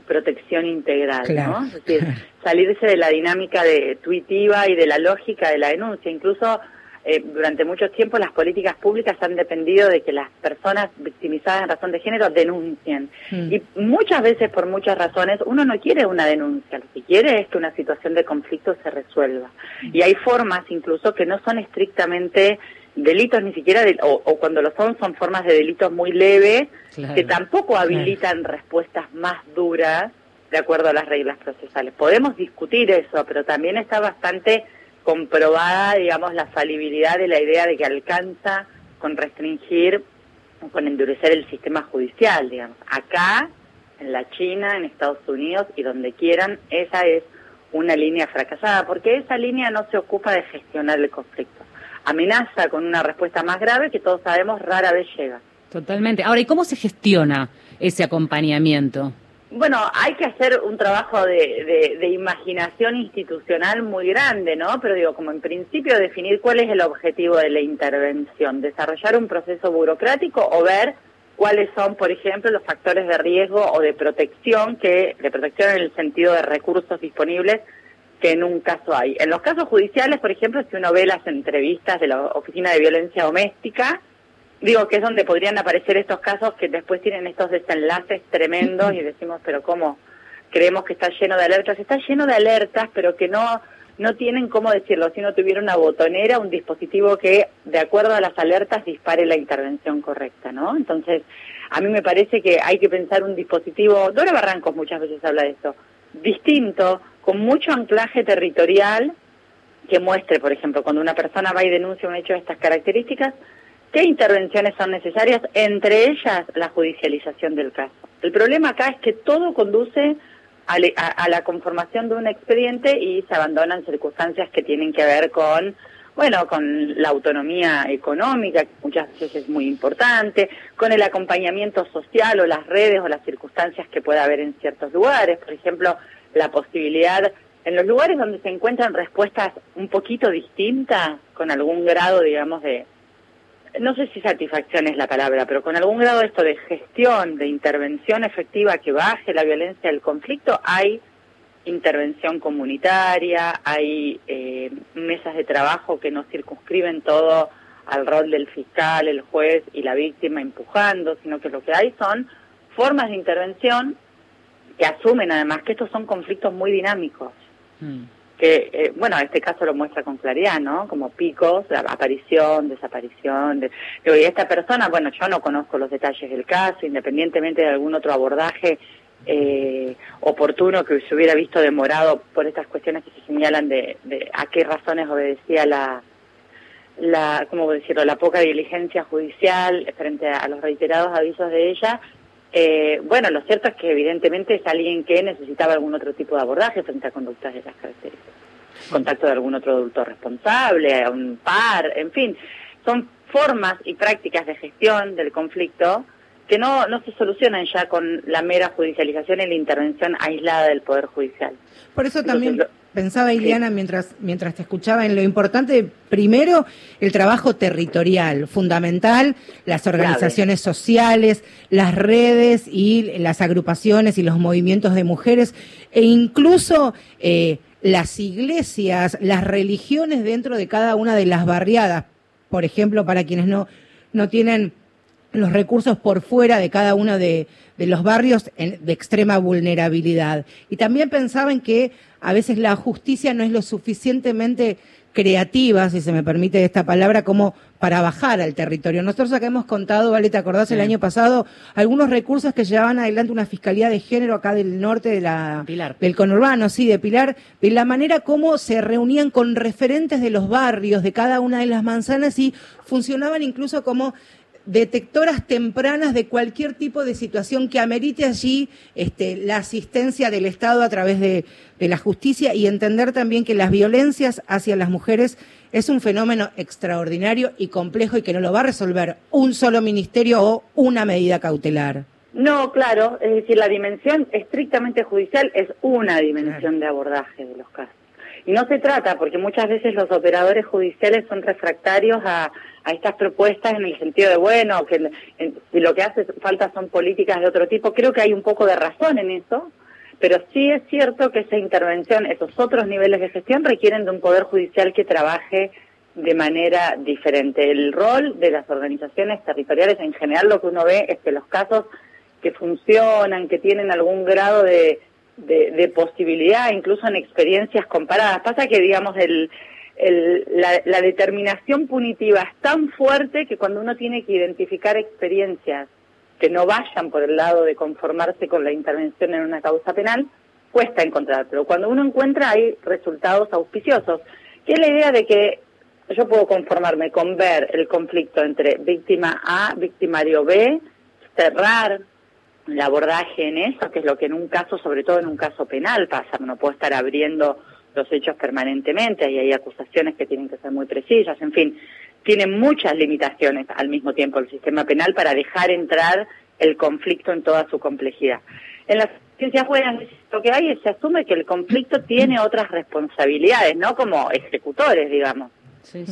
protección integral, ¿no? Es decir, salirse de la dinámica de tuitiva y de la lógica de la denuncia. Incluso eh, durante mucho tiempo las políticas públicas han dependido de que las personas victimizadas en razón de género denuncien. Hmm. Y muchas veces, por muchas razones, uno no quiere una denuncia, lo que quiere es que una situación de conflicto se resuelva. Hmm. Y hay formas incluso que no son estrictamente delitos ni siquiera, o, cuando lo son, son formas de delitos muy leves, que tampoco habilitan respuestas más duras de acuerdo a las reglas procesales. Podemos discutir eso, pero también está bastante comprobada, digamos, la falibilidad de la idea de que alcanza con restringir con endurecer el sistema judicial, digamos. Acá, en la China, en Estados Unidos y donde quieran, esa es una línea fracasada, porque esa línea no se ocupa de gestionar el conflicto amenaza con una respuesta más grave que todos sabemos rara vez llega. Totalmente. Ahora, ¿y cómo se gestiona ese acompañamiento? Bueno, hay que hacer un trabajo de, de, imaginación institucional muy grande, ¿no? Pero digo, como en principio definir cuál es el objetivo de la intervención, desarrollar un proceso burocrático o ver cuáles son, por ejemplo, los factores de riesgo o de protección que de protección en el sentido de recursos disponibles que en un caso hay. En los casos judiciales, por ejemplo, si uno ve las entrevistas de la Oficina de Violencia Doméstica, digo que es donde podrían aparecer estos casos que después tienen estos desenlaces tremendos y decimos, pero ¿cómo? Creemos que está lleno de alertas. Está lleno de alertas, pero que no no tienen cómo decirlo, si no tuviera una botonera, un dispositivo que, de acuerdo a las alertas, dispare la intervención correcta, ¿no? Entonces, a mí me parece que hay que pensar un dispositivo, Dora Barrancos muchas veces habla de esto, distinto, con mucho anclaje territorial que muestre, por ejemplo, cuando una persona va y denuncia un hecho de estas características, qué intervenciones son necesarias, entre ellas la judicialización del caso. El problema acá es que todo conduce a, la conformación de un expediente y se abandonan circunstancias que tienen que ver con bueno, con la autonomía económica, que muchas veces es muy importante, con el acompañamiento social o las redes o las circunstancias que pueda haber en ciertos lugares. Por ejemplo, la posibilidad, en los lugares donde se encuentran respuestas un poquito distintas, con algún grado, digamos, de, no sé si satisfacción es la palabra, pero con algún grado esto de gestión, de intervención efectiva que baje la violencia del conflicto, hay intervención comunitaria, hay eh, mesas de trabajo que no circunscriben todo al rol del fiscal, el juez y la víctima empujando, sino que lo que hay son formas de intervención que asumen además que estos son conflictos muy dinámicos. Mm. Que, eh, bueno, este caso lo muestra con claridad, ¿no? Como picos, aparición, desaparición. De, esta persona, bueno, yo no conozco los detalles del caso, independientemente de algún otro abordaje eh, oportuno que se hubiera visto demorado por estas cuestiones que se señalan de, de a qué razones obedecía la, la, ¿cómo decirlo?, la poca diligencia judicial frente a los reiterados avisos de ella, Eh, bueno, lo cierto es que evidentemente es alguien que necesitaba algún otro tipo de abordaje frente a conductas de esas características. Contacto de algún otro adulto responsable, a un par, en fin. Son formas y prácticas de gestión del conflicto que no, no se solucionan ya con la mera judicialización y la intervención aislada del Poder Judicial. Por eso también pensaba, Ileana, mientras, mientras te escuchaba, en lo importante, primero, el trabajo territorial, fundamental, las organizaciones sociales, las redes y las agrupaciones y los movimientos de mujeres, e incluso eh, las iglesias, las religiones dentro de cada una de las barriadas. Por ejemplo, para quienes no, no tienen los recursos por fuera de cada uno de, los barrios de extrema vulnerabilidad. Y también pensaban que a veces la justicia no es lo suficientemente creativa, si se me permite esta palabra, como para bajar al territorio. Nosotros acá hemos contado, Vale, ¿te acordás el año pasado? Algunos recursos que llevaban adelante una fiscalía de género acá del norte de la, Pilar. del conurbano, sí, de Pilar, de la manera como se reunían con referentes de los barrios, de cada una de las manzanas y funcionaban incluso como detectoras tempranas de cualquier tipo de situación que amerite allí este, la asistencia del Estado a través de, la justicia y entender también que las violencias hacia las mujeres es un fenómeno extraordinario y complejo y que no lo va a resolver un solo ministerio o una medida cautelar. No, claro, es decir, la dimensión estrictamente judicial es una dimensión de abordaje de los casos. Y no se trata, porque muchas veces los operadores judiciales son refractarios a, a estas propuestas en el sentido de, bueno, que lo que hace falta son políticas de otro tipo. Creo que hay un poco de razón en eso, pero sí es cierto que esa intervención, esos otros niveles de gestión requieren de un poder judicial que trabaje de manera diferente. El rol de las organizaciones territoriales en general lo que uno ve es que los casos que funcionan, que tienen algún grado de, de posibilidad, incluso en experiencias comparadas. Pasa que, digamos, el, la, determinación punitiva es tan fuerte que cuando uno tiene que identificar experiencias que no vayan por el lado de conformarse con la intervención en una causa penal, cuesta encontrar. Pero cuando uno encuentra hay resultados auspiciosos, que es la idea de que yo puedo conformarme con ver el conflicto entre víctima A, victimario B, cerrar el abordaje en eso, que es lo que en un caso, sobre todo en un caso penal pasa, uno puede estar abriendo los hechos permanentemente y hay acusaciones que tienen que ser muy precisas, en fin, tiene muchas limitaciones al mismo tiempo el sistema penal para dejar entrar el conflicto en toda su complejidad. En las ciencias buenas lo que hay es se asume que el conflicto tiene otras responsabilidades, no como ejecutores, digamos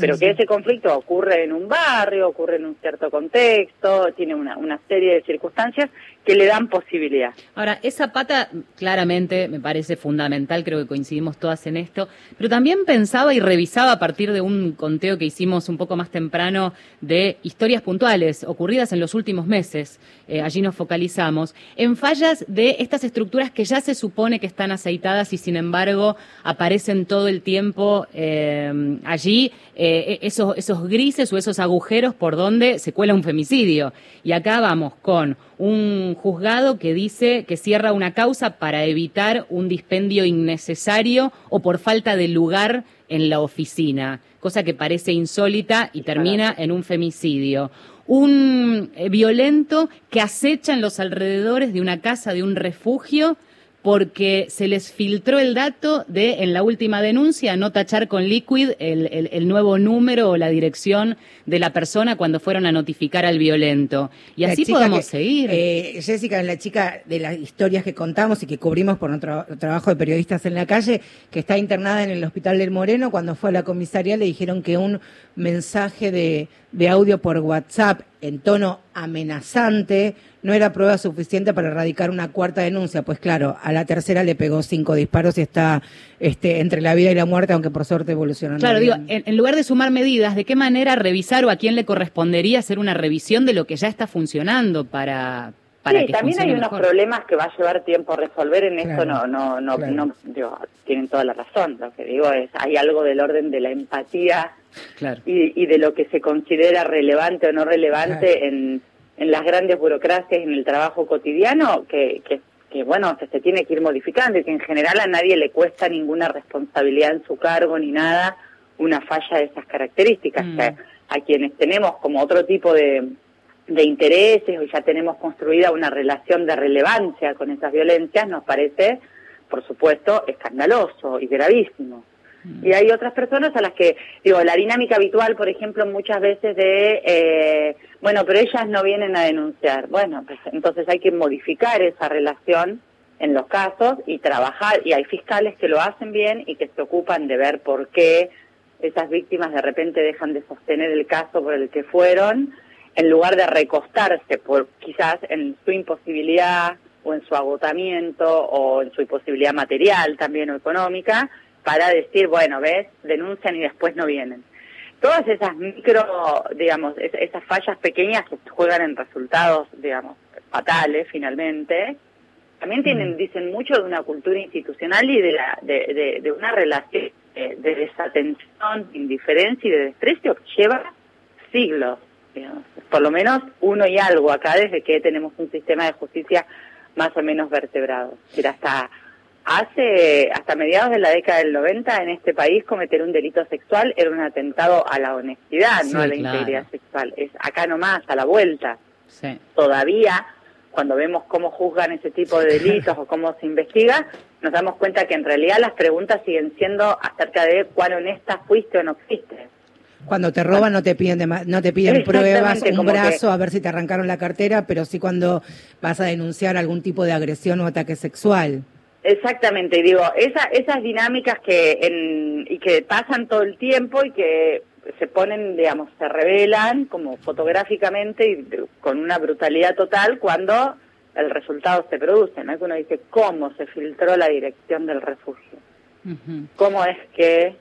pero que ese conflicto ocurre en un barrio, ocurre en un cierto contexto, tiene una, una serie de circunstancias que le dan posibilidad. Ahora, esa pata claramente me parece fundamental, creo que coincidimos todas en esto, pero también pensaba y revisaba a partir de un conteo que hicimos un poco más temprano de historias puntuales ocurridas en los últimos meses, eh, allí nos focalizamos, en fallas de estas estructuras que ya se supone que están aceitadas y sin embargo aparecen todo el tiempo eh, allí eh, esos, esos grises o esos agujeros por donde se cuela un femicidio. Y acá vamos con un juzgado que dice que cierra una causa para evitar un dispendio innecesario o por falta de lugar en la oficina, cosa que parece insólita y termina en un femicidio. Un eh, violento que acecha en los alrededores de una casa, de un refugio, porque se les filtró el dato de, en la última denuncia, no tachar con Liquid el, nuevo número o la dirección de la persona cuando fueron a notificar al violento. Y así podemos seguir. Eh, Jessica es la chica de las historias que contamos y que cubrimos por nuestro trabajo de periodistas en la calle, que está internada en el Hospital del Moreno. Cuando fue a la comisaría le dijeron que un mensaje de, de audio por WhatsApp en tono amenazante no era prueba suficiente para erradicar una cuarta denuncia. Pues claro, a la tercera le pegó cinco disparos y está este, entre la vida y la muerte, aunque por suerte evolucionó. Claro, digo, en, lugar de sumar medidas, ¿de qué manera revisar o a quién le correspondería hacer una revisión de lo que ya está funcionando para, para sí, también hay unos problemas que va a llevar tiempo a resolver en esto no no no, no digo, tienen toda la razón. Lo que digo es hay algo del orden de la empatía y, y de lo que se considera relevante o no relevante en en las grandes burocracias, en el trabajo cotidiano, que, que, bueno, se tiene que ir modificando y que en general a nadie le cuesta ninguna responsabilidad en su cargo ni nada una falla de esas características. Mm. a quienes tenemos como otro tipo de, de intereses o ya tenemos construida una relación de relevancia con esas violencias, nos parece, por supuesto, escandaloso y gravísimo. Y hay otras personas a las que, digo, la dinámica habitual, por ejemplo, muchas veces de, eh, bueno, pero ellas no vienen a denunciar. Bueno, pues entonces hay que modificar esa relación en los casos y trabajar, y hay fiscales que lo hacen bien y que se ocupan de ver por qué esas víctimas de repente dejan de sostener el caso por el que fueron, en lugar de recostarse por quizás en su imposibilidad o en su agotamiento o en su imposibilidad material también o económica, para decir, bueno, ves, denuncian y después no vienen. Todas esas micro, digamos, esas fallas pequeñas que juegan en resultados, digamos, fatales finalmente, también tienen, dicen mucho de una cultura institucional y de, la, de, de, una relación de, desatención, indiferencia y de desprecio que lleva siglos, por lo menos uno y algo acá desde que tenemos un sistema de justicia más o menos vertebrado. Pero hasta hace, hasta mediados de la década del 90 en este país cometer un delito sexual era un atentado a la honestidad, no a la integridad sexual. Es acá nomás, a la vuelta. Todavía cuando vemos cómo juzgan ese tipo de delitos o cómo se investiga, nos damos cuenta que en realidad las preguntas siguen siendo acerca de cuán honesta fuiste o no fuiste. Cuando te roban no te piden no te piden pruebas, un brazo a ver si te arrancaron la cartera, pero sí cuando vas a denunciar algún tipo de agresión o ataque sexual. Exactamente, y digo, esa, esas dinámicas que en, y que pasan todo el tiempo y que se ponen, digamos, se revelan como fotográficamente y con una brutalidad total cuando el resultado se produce, ¿no? Que uno dice, ¿cómo se filtró la dirección del refugio? ¿Cómo es que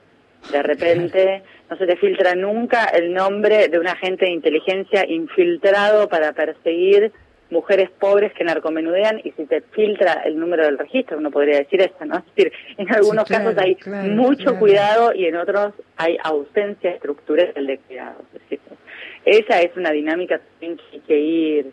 de repente no se te filtra nunca el nombre de un agente de inteligencia infiltrado para perseguir mujeres pobres que narcomenudean y si te filtra el número del registro, uno podría decir eso, ¿no? Es decir, en algunos casos hay mucho cuidado y en otros hay ausencia estructural de cuidado. esa es una dinámica también que hay que ir,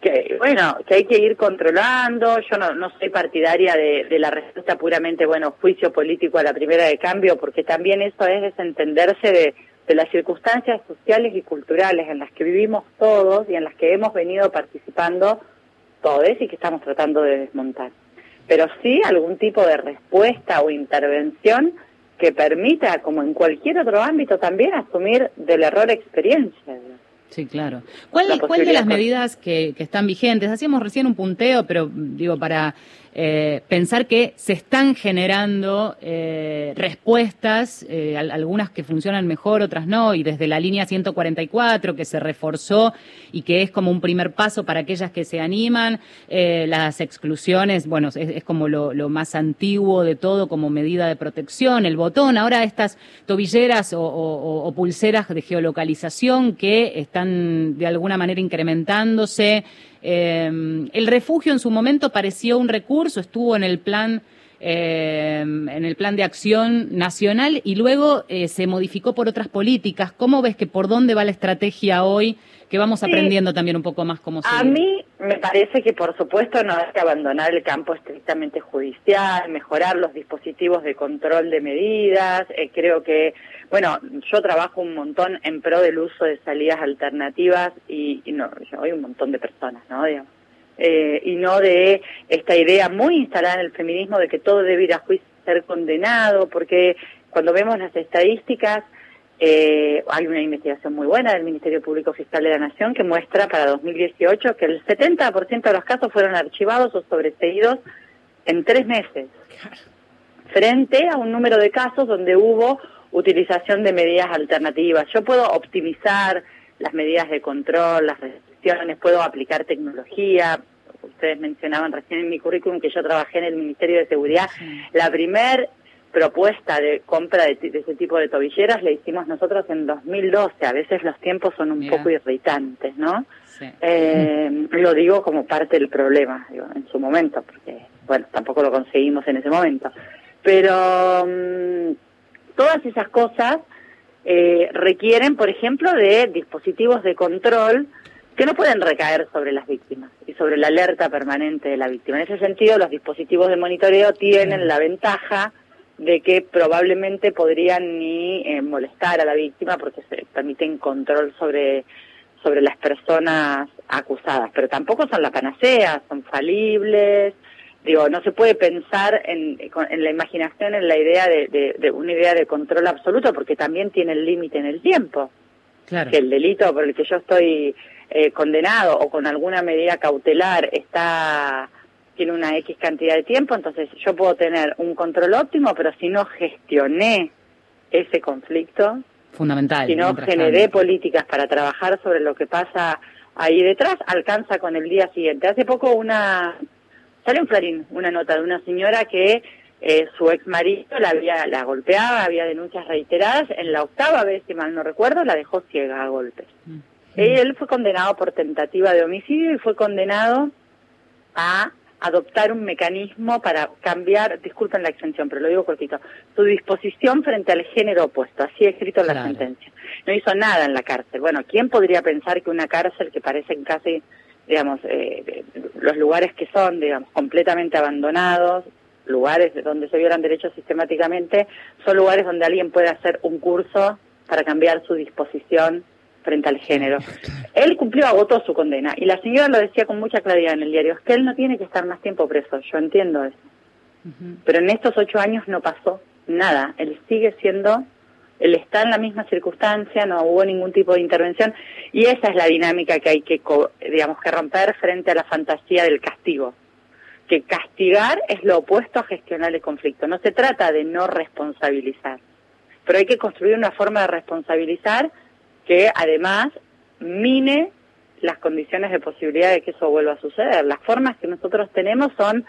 que bueno, que hay que ir controlando. Yo no, no soy partidaria de, de la respuesta puramente, bueno, juicio político a la primera de cambio, porque también eso es desentenderse de de las circunstancias sociales y culturales en las que vivimos todos y en las que hemos venido participando todos y que estamos tratando de desmontar. Pero sí algún tipo de respuesta o intervención que permita, como en cualquier otro ámbito, también asumir del error experiencia. Sí, claro. ¿Cuál, ¿cuál de las medidas que, que están vigentes? Hacíamos recién un punteo, pero digo, para eh, pensar que se están generando eh, respuestas, eh, algunas que funcionan mejor, otras no, y desde la línea 144 que se reforzó y que es como un primer paso para aquellas que se animan, las exclusiones, bueno, es, como lo, más antiguo de todo como medida de protección, el botón, ahora estas tobilleras o pulseras de geolocalización que están de alguna manera incrementándose. Em, el refugio en su momento pareció un recurso, estuvo en el plan em, en el plan de acción nacional y luego eh, se modificó por otras políticas. ¿Cómo ves que por dónde va la estrategia hoy? Que vamos aprendiendo también un poco más cómo se. A mí me parece que, por supuesto, no hay que abandonar el campo estrictamente judicial, mejorar los dispositivos de control de medidas. Eh, creo que bueno, yo trabajo un montón en pro del uso de salidas alternativas y, no, yo hay un montón de personas, ¿no? Eh, y no de esta idea muy instalada en el feminismo de que todo debe ir a juicio ser condenado, porque cuando vemos las estadísticas, eh, hay una investigación muy buena del Ministerio Público Fiscal de la Nación que muestra para 2018 que el 70% de los casos fueron archivados o sobreseídos en tres meses, frente a un número de casos donde hubo utilización de medidas alternativas. Yo puedo optimizar las medidas de control, las restricciones, puedo aplicar tecnología. Ustedes mencionaban recién en mi currículum que yo trabajé en el Ministerio de Seguridad. La primer propuesta de compra de, ese tipo de tobilleras la hicimos nosotros en 2012. A veces los tiempos son un poco irritantes, ¿no? Eh, lo digo como parte del problema, digo, en su momento, porque, bueno, tampoco lo conseguimos en ese momento. Pero... Mm, todas esas cosas eh, requieren, por ejemplo, de dispositivos de control que no pueden recaer sobre las víctimas y sobre la alerta permanente de la víctima. En ese sentido, los dispositivos de monitoreo tienen la ventaja de que probablemente podrían ni eh, molestar a la víctima porque se permiten control sobre sobre las personas acusadas, pero tampoco son la panacea, son falibles. Digo, no se puede pensar en, en la imaginación, en la idea de, de, una idea de control absoluto, porque también tiene el límite en el tiempo. Claro. Que el delito por el que yo estoy eh, condenado o con alguna medida cautelar está tiene una X cantidad de tiempo, entonces yo puedo tener un control óptimo, pero si no gestioné ese conflicto, fundamental. Si no generé políticas para trabajar sobre lo que pasa ahí detrás, alcanza con el día siguiente. Hace poco una sale un Clarín, una nota de una señora que eh, su ex marido la había la golpeaba, había denuncias reiteradas, en la octava vez, si mal no recuerdo, la dejó ciega a golpes. Mm. Él fue condenado por tentativa de homicidio y fue condenado a adoptar un mecanismo para cambiar, disculpen la extensión, pero lo digo cortito, su disposición frente al género opuesto, así escrito en la sentencia. No hizo nada en la cárcel. Bueno, ¿quién podría pensar que una cárcel que parecen casi, digamos, eh, los lugares que son, digamos, completamente abandonados, lugares donde se violan derechos sistemáticamente, son lugares donde alguien puede hacer un curso para cambiar su disposición frente al género. Él cumplió, agotó su condena y la señora lo decía con mucha claridad en el diario, es que él no tiene que estar más tiempo preso, yo entiendo eso. Pero en estos ocho años no pasó nada, él sigue siendo, él está en la misma circunstancia, no hubo ningún tipo de intervención y esa es la dinámica que hay que, digamos, que romper frente a la fantasía del castigo. Que castigar es lo opuesto a gestionar el conflicto. No se trata de no responsabilizar, pero hay que construir una forma de responsabilizar que además mine las condiciones de posibilidad de que eso vuelva a suceder. Las formas que nosotros tenemos son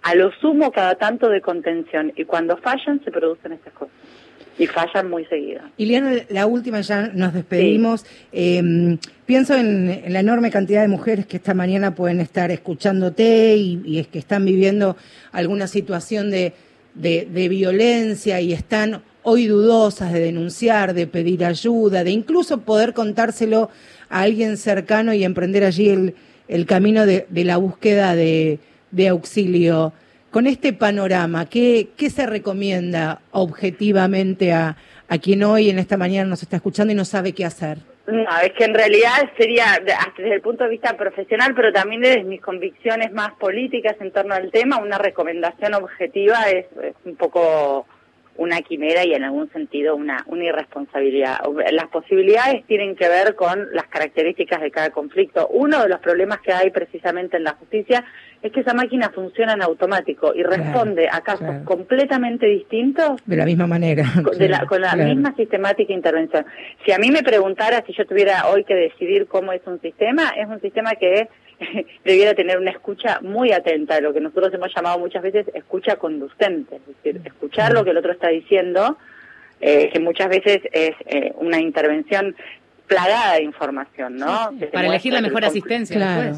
a lo sumo cada tanto de contención y cuando fallan se producen estas cosas y fallan muy seguido. Iliana, la última ya nos despedimos. Em, pienso en, la enorme cantidad de mujeres que esta mañana pueden estar escuchándote y, y es que están viviendo alguna situación de, de, de violencia y están hoy dudosas de denunciar, de pedir ayuda, de incluso poder contárselo a alguien cercano y emprender allí el, el camino de, la búsqueda de, auxilio. Con este panorama, ¿qué, ¿qué, se recomienda objetivamente a, a quien hoy en esta mañana nos está escuchando y no sabe qué hacer? No, es que en realidad sería, desde el punto de vista profesional, pero también desde mis convicciones más políticas en torno al tema, una recomendación objetiva es un poco una quimera y en algún sentido una, una irresponsabilidad. Las posibilidades tienen que ver con las características de cada conflicto. Uno de los problemas que hay precisamente en la justicia es que esa máquina funciona en automático y responde a casos completamente distintos. De la misma manera. Con, la, misma sistemática intervención. Si a mí me preguntara si yo tuviera hoy que decidir cómo es un sistema, es un sistema que debiera tener una escucha muy atenta, lo que nosotros hemos llamado muchas veces escucha conducente, es decir, escuchar lo que el otro está diciendo, eh, que muchas veces es eh, una intervención plagada de información, ¿no? Para elegir la mejor asistencia claro.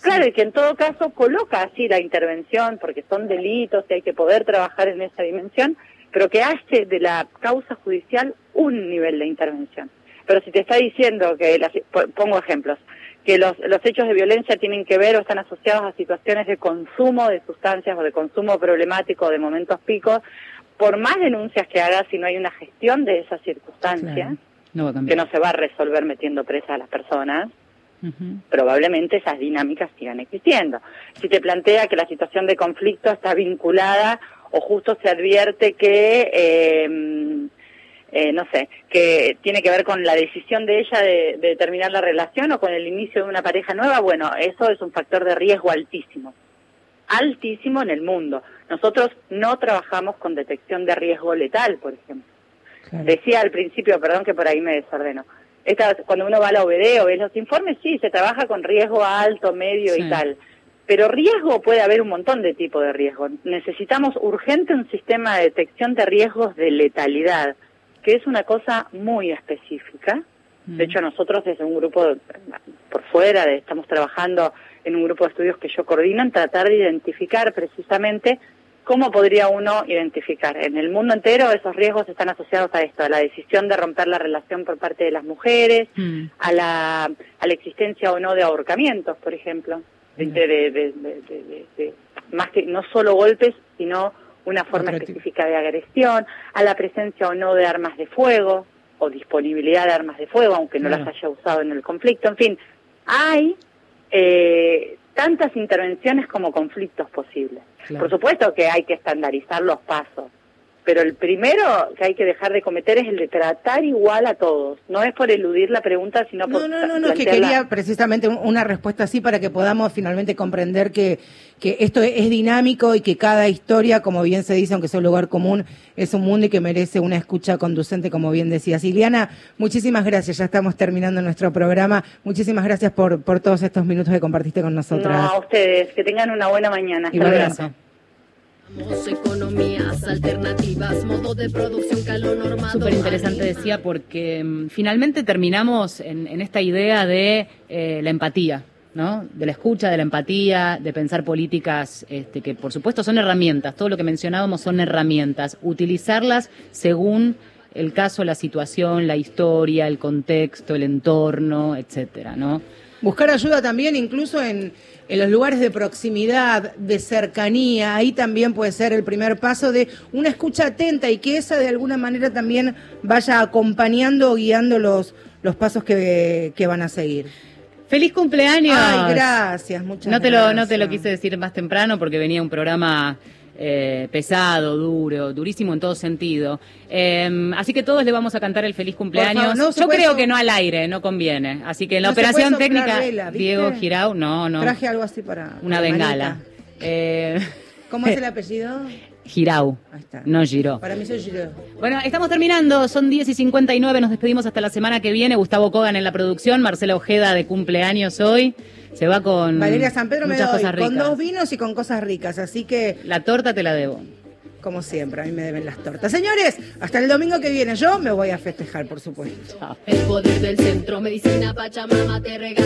Claro, y que en todo caso coloca así la intervención, porque son delitos y hay que poder trabajar en esa dimensión, pero que hace de la causa judicial un nivel de intervención. Pero si te está diciendo que, pongo ejemplos, que los, los hechos de violencia tienen que ver o están asociados a situaciones de consumo de sustancias o de consumo problemático de momentos picos, por más denuncias que haga, si no hay una gestión de esas circunstancias, que no se va a resolver metiendo presa a las personas, probablemente esas dinámicas sigan existiendo. Si te plantea que la situación de conflicto está vinculada o justo se advierte que... Eh, eh, no sé, que tiene que ver con la decisión de ella de, terminar la relación o con el inicio de una pareja nueva, bueno, eso es un factor de riesgo altísimo, altísimo en el mundo. Nosotros no trabajamos con detección de riesgo letal, por ejemplo. Decía al principio, perdón que por ahí me desordeno, esta, cuando uno va a la OBD o ve los informes, sí, se trabaja con riesgo alto, medio y tal. Pero riesgo puede haber un montón de tipos de riesgo. Necesitamos urgente un sistema de detección de riesgos de letalidad que es una cosa muy específica. De hecho, nosotros desde un grupo por fuera, estamos trabajando en un grupo de estudios que yo coordino en tratar de identificar precisamente cómo podría uno identificar. En el mundo entero esos riesgos están asociados a esto, a la decisión de romper la relación por parte de las mujeres, mm. a, la, a la existencia o no de ahorcamientos, por ejemplo, de, de, más que no solo golpes, sino una forma específica de agresión, a la presencia o no de armas de fuego, o disponibilidad de armas de fuego, aunque no las haya usado en el conflicto. En fin, hay eh, tantas intervenciones como conflictos posibles. Claro. Por supuesto que hay que estandarizar los pasos, pero el primero que hay que dejar de cometer es el de tratar igual a todos. No es por eludir la pregunta, sino por No, no, no, no, es que quería precisamente un- una respuesta así para que podamos finalmente comprender que, que esto es, dinámico y que cada historia, como bien se dice, aunque sea un lugar común, es un mundo y que merece una escucha conducente, como bien decía Siliana. Muchísimas gracias, ya estamos terminando nuestro programa. Muchísimas gracias por, por todos estos minutos que compartiste con nosotras. No, a ustedes, que tengan una buena mañana. Hasta Igual luego. Economías alternativas, modo de producción que a lo normado. Súper interesante decía porque mm, finalmente terminamos en, en esta idea de eh, la empatía, ¿no? De la escucha, de la empatía, de pensar políticas este, que por supuesto son herramientas, todo lo que mencionábamos son herramientas, utilizarlas según el caso, la situación, la historia, el contexto, el entorno, etcétera, ¿no? Buscar ayuda también incluso en, en los lugares de proximidad, de cercanía, ahí también puede ser el primer paso de una escucha atenta y que esa de alguna manera también vaya acompañando o guiando los, los pasos que, que van a seguir. ¡Feliz cumpleaños! Ay, gracias, muchas No te lo, no te lo quise decir más temprano porque venía un programa eh, pesado, duro, durísimo en todo sentido. Eh, así que todos le vamos a cantar el feliz cumpleaños. favor, no se Yo creo so- que no al aire, no conviene. Así que en la No operación técnica. Diego Girau, no, no. Traje algo así para... una bengala. Eh, ¿Cómo es el apellido? Girau, no Giró. Para mí soy Giro. Bueno, estamos terminando, son 10 y 59, nos despedimos hasta la semana que viene. Gustavo Kogan en la producción, Marcela Ojeda de cumpleaños hoy. Se va con Valeria San Pedro me muchas doy cosas ricas. con dos vinos y con cosas ricas, así que... La torta te la debo. Como siempre, a mí me deben las tortas. Señores, hasta el domingo que viene yo me voy a festejar, por supuesto. El poder del centro, medicina Pachamama te regala.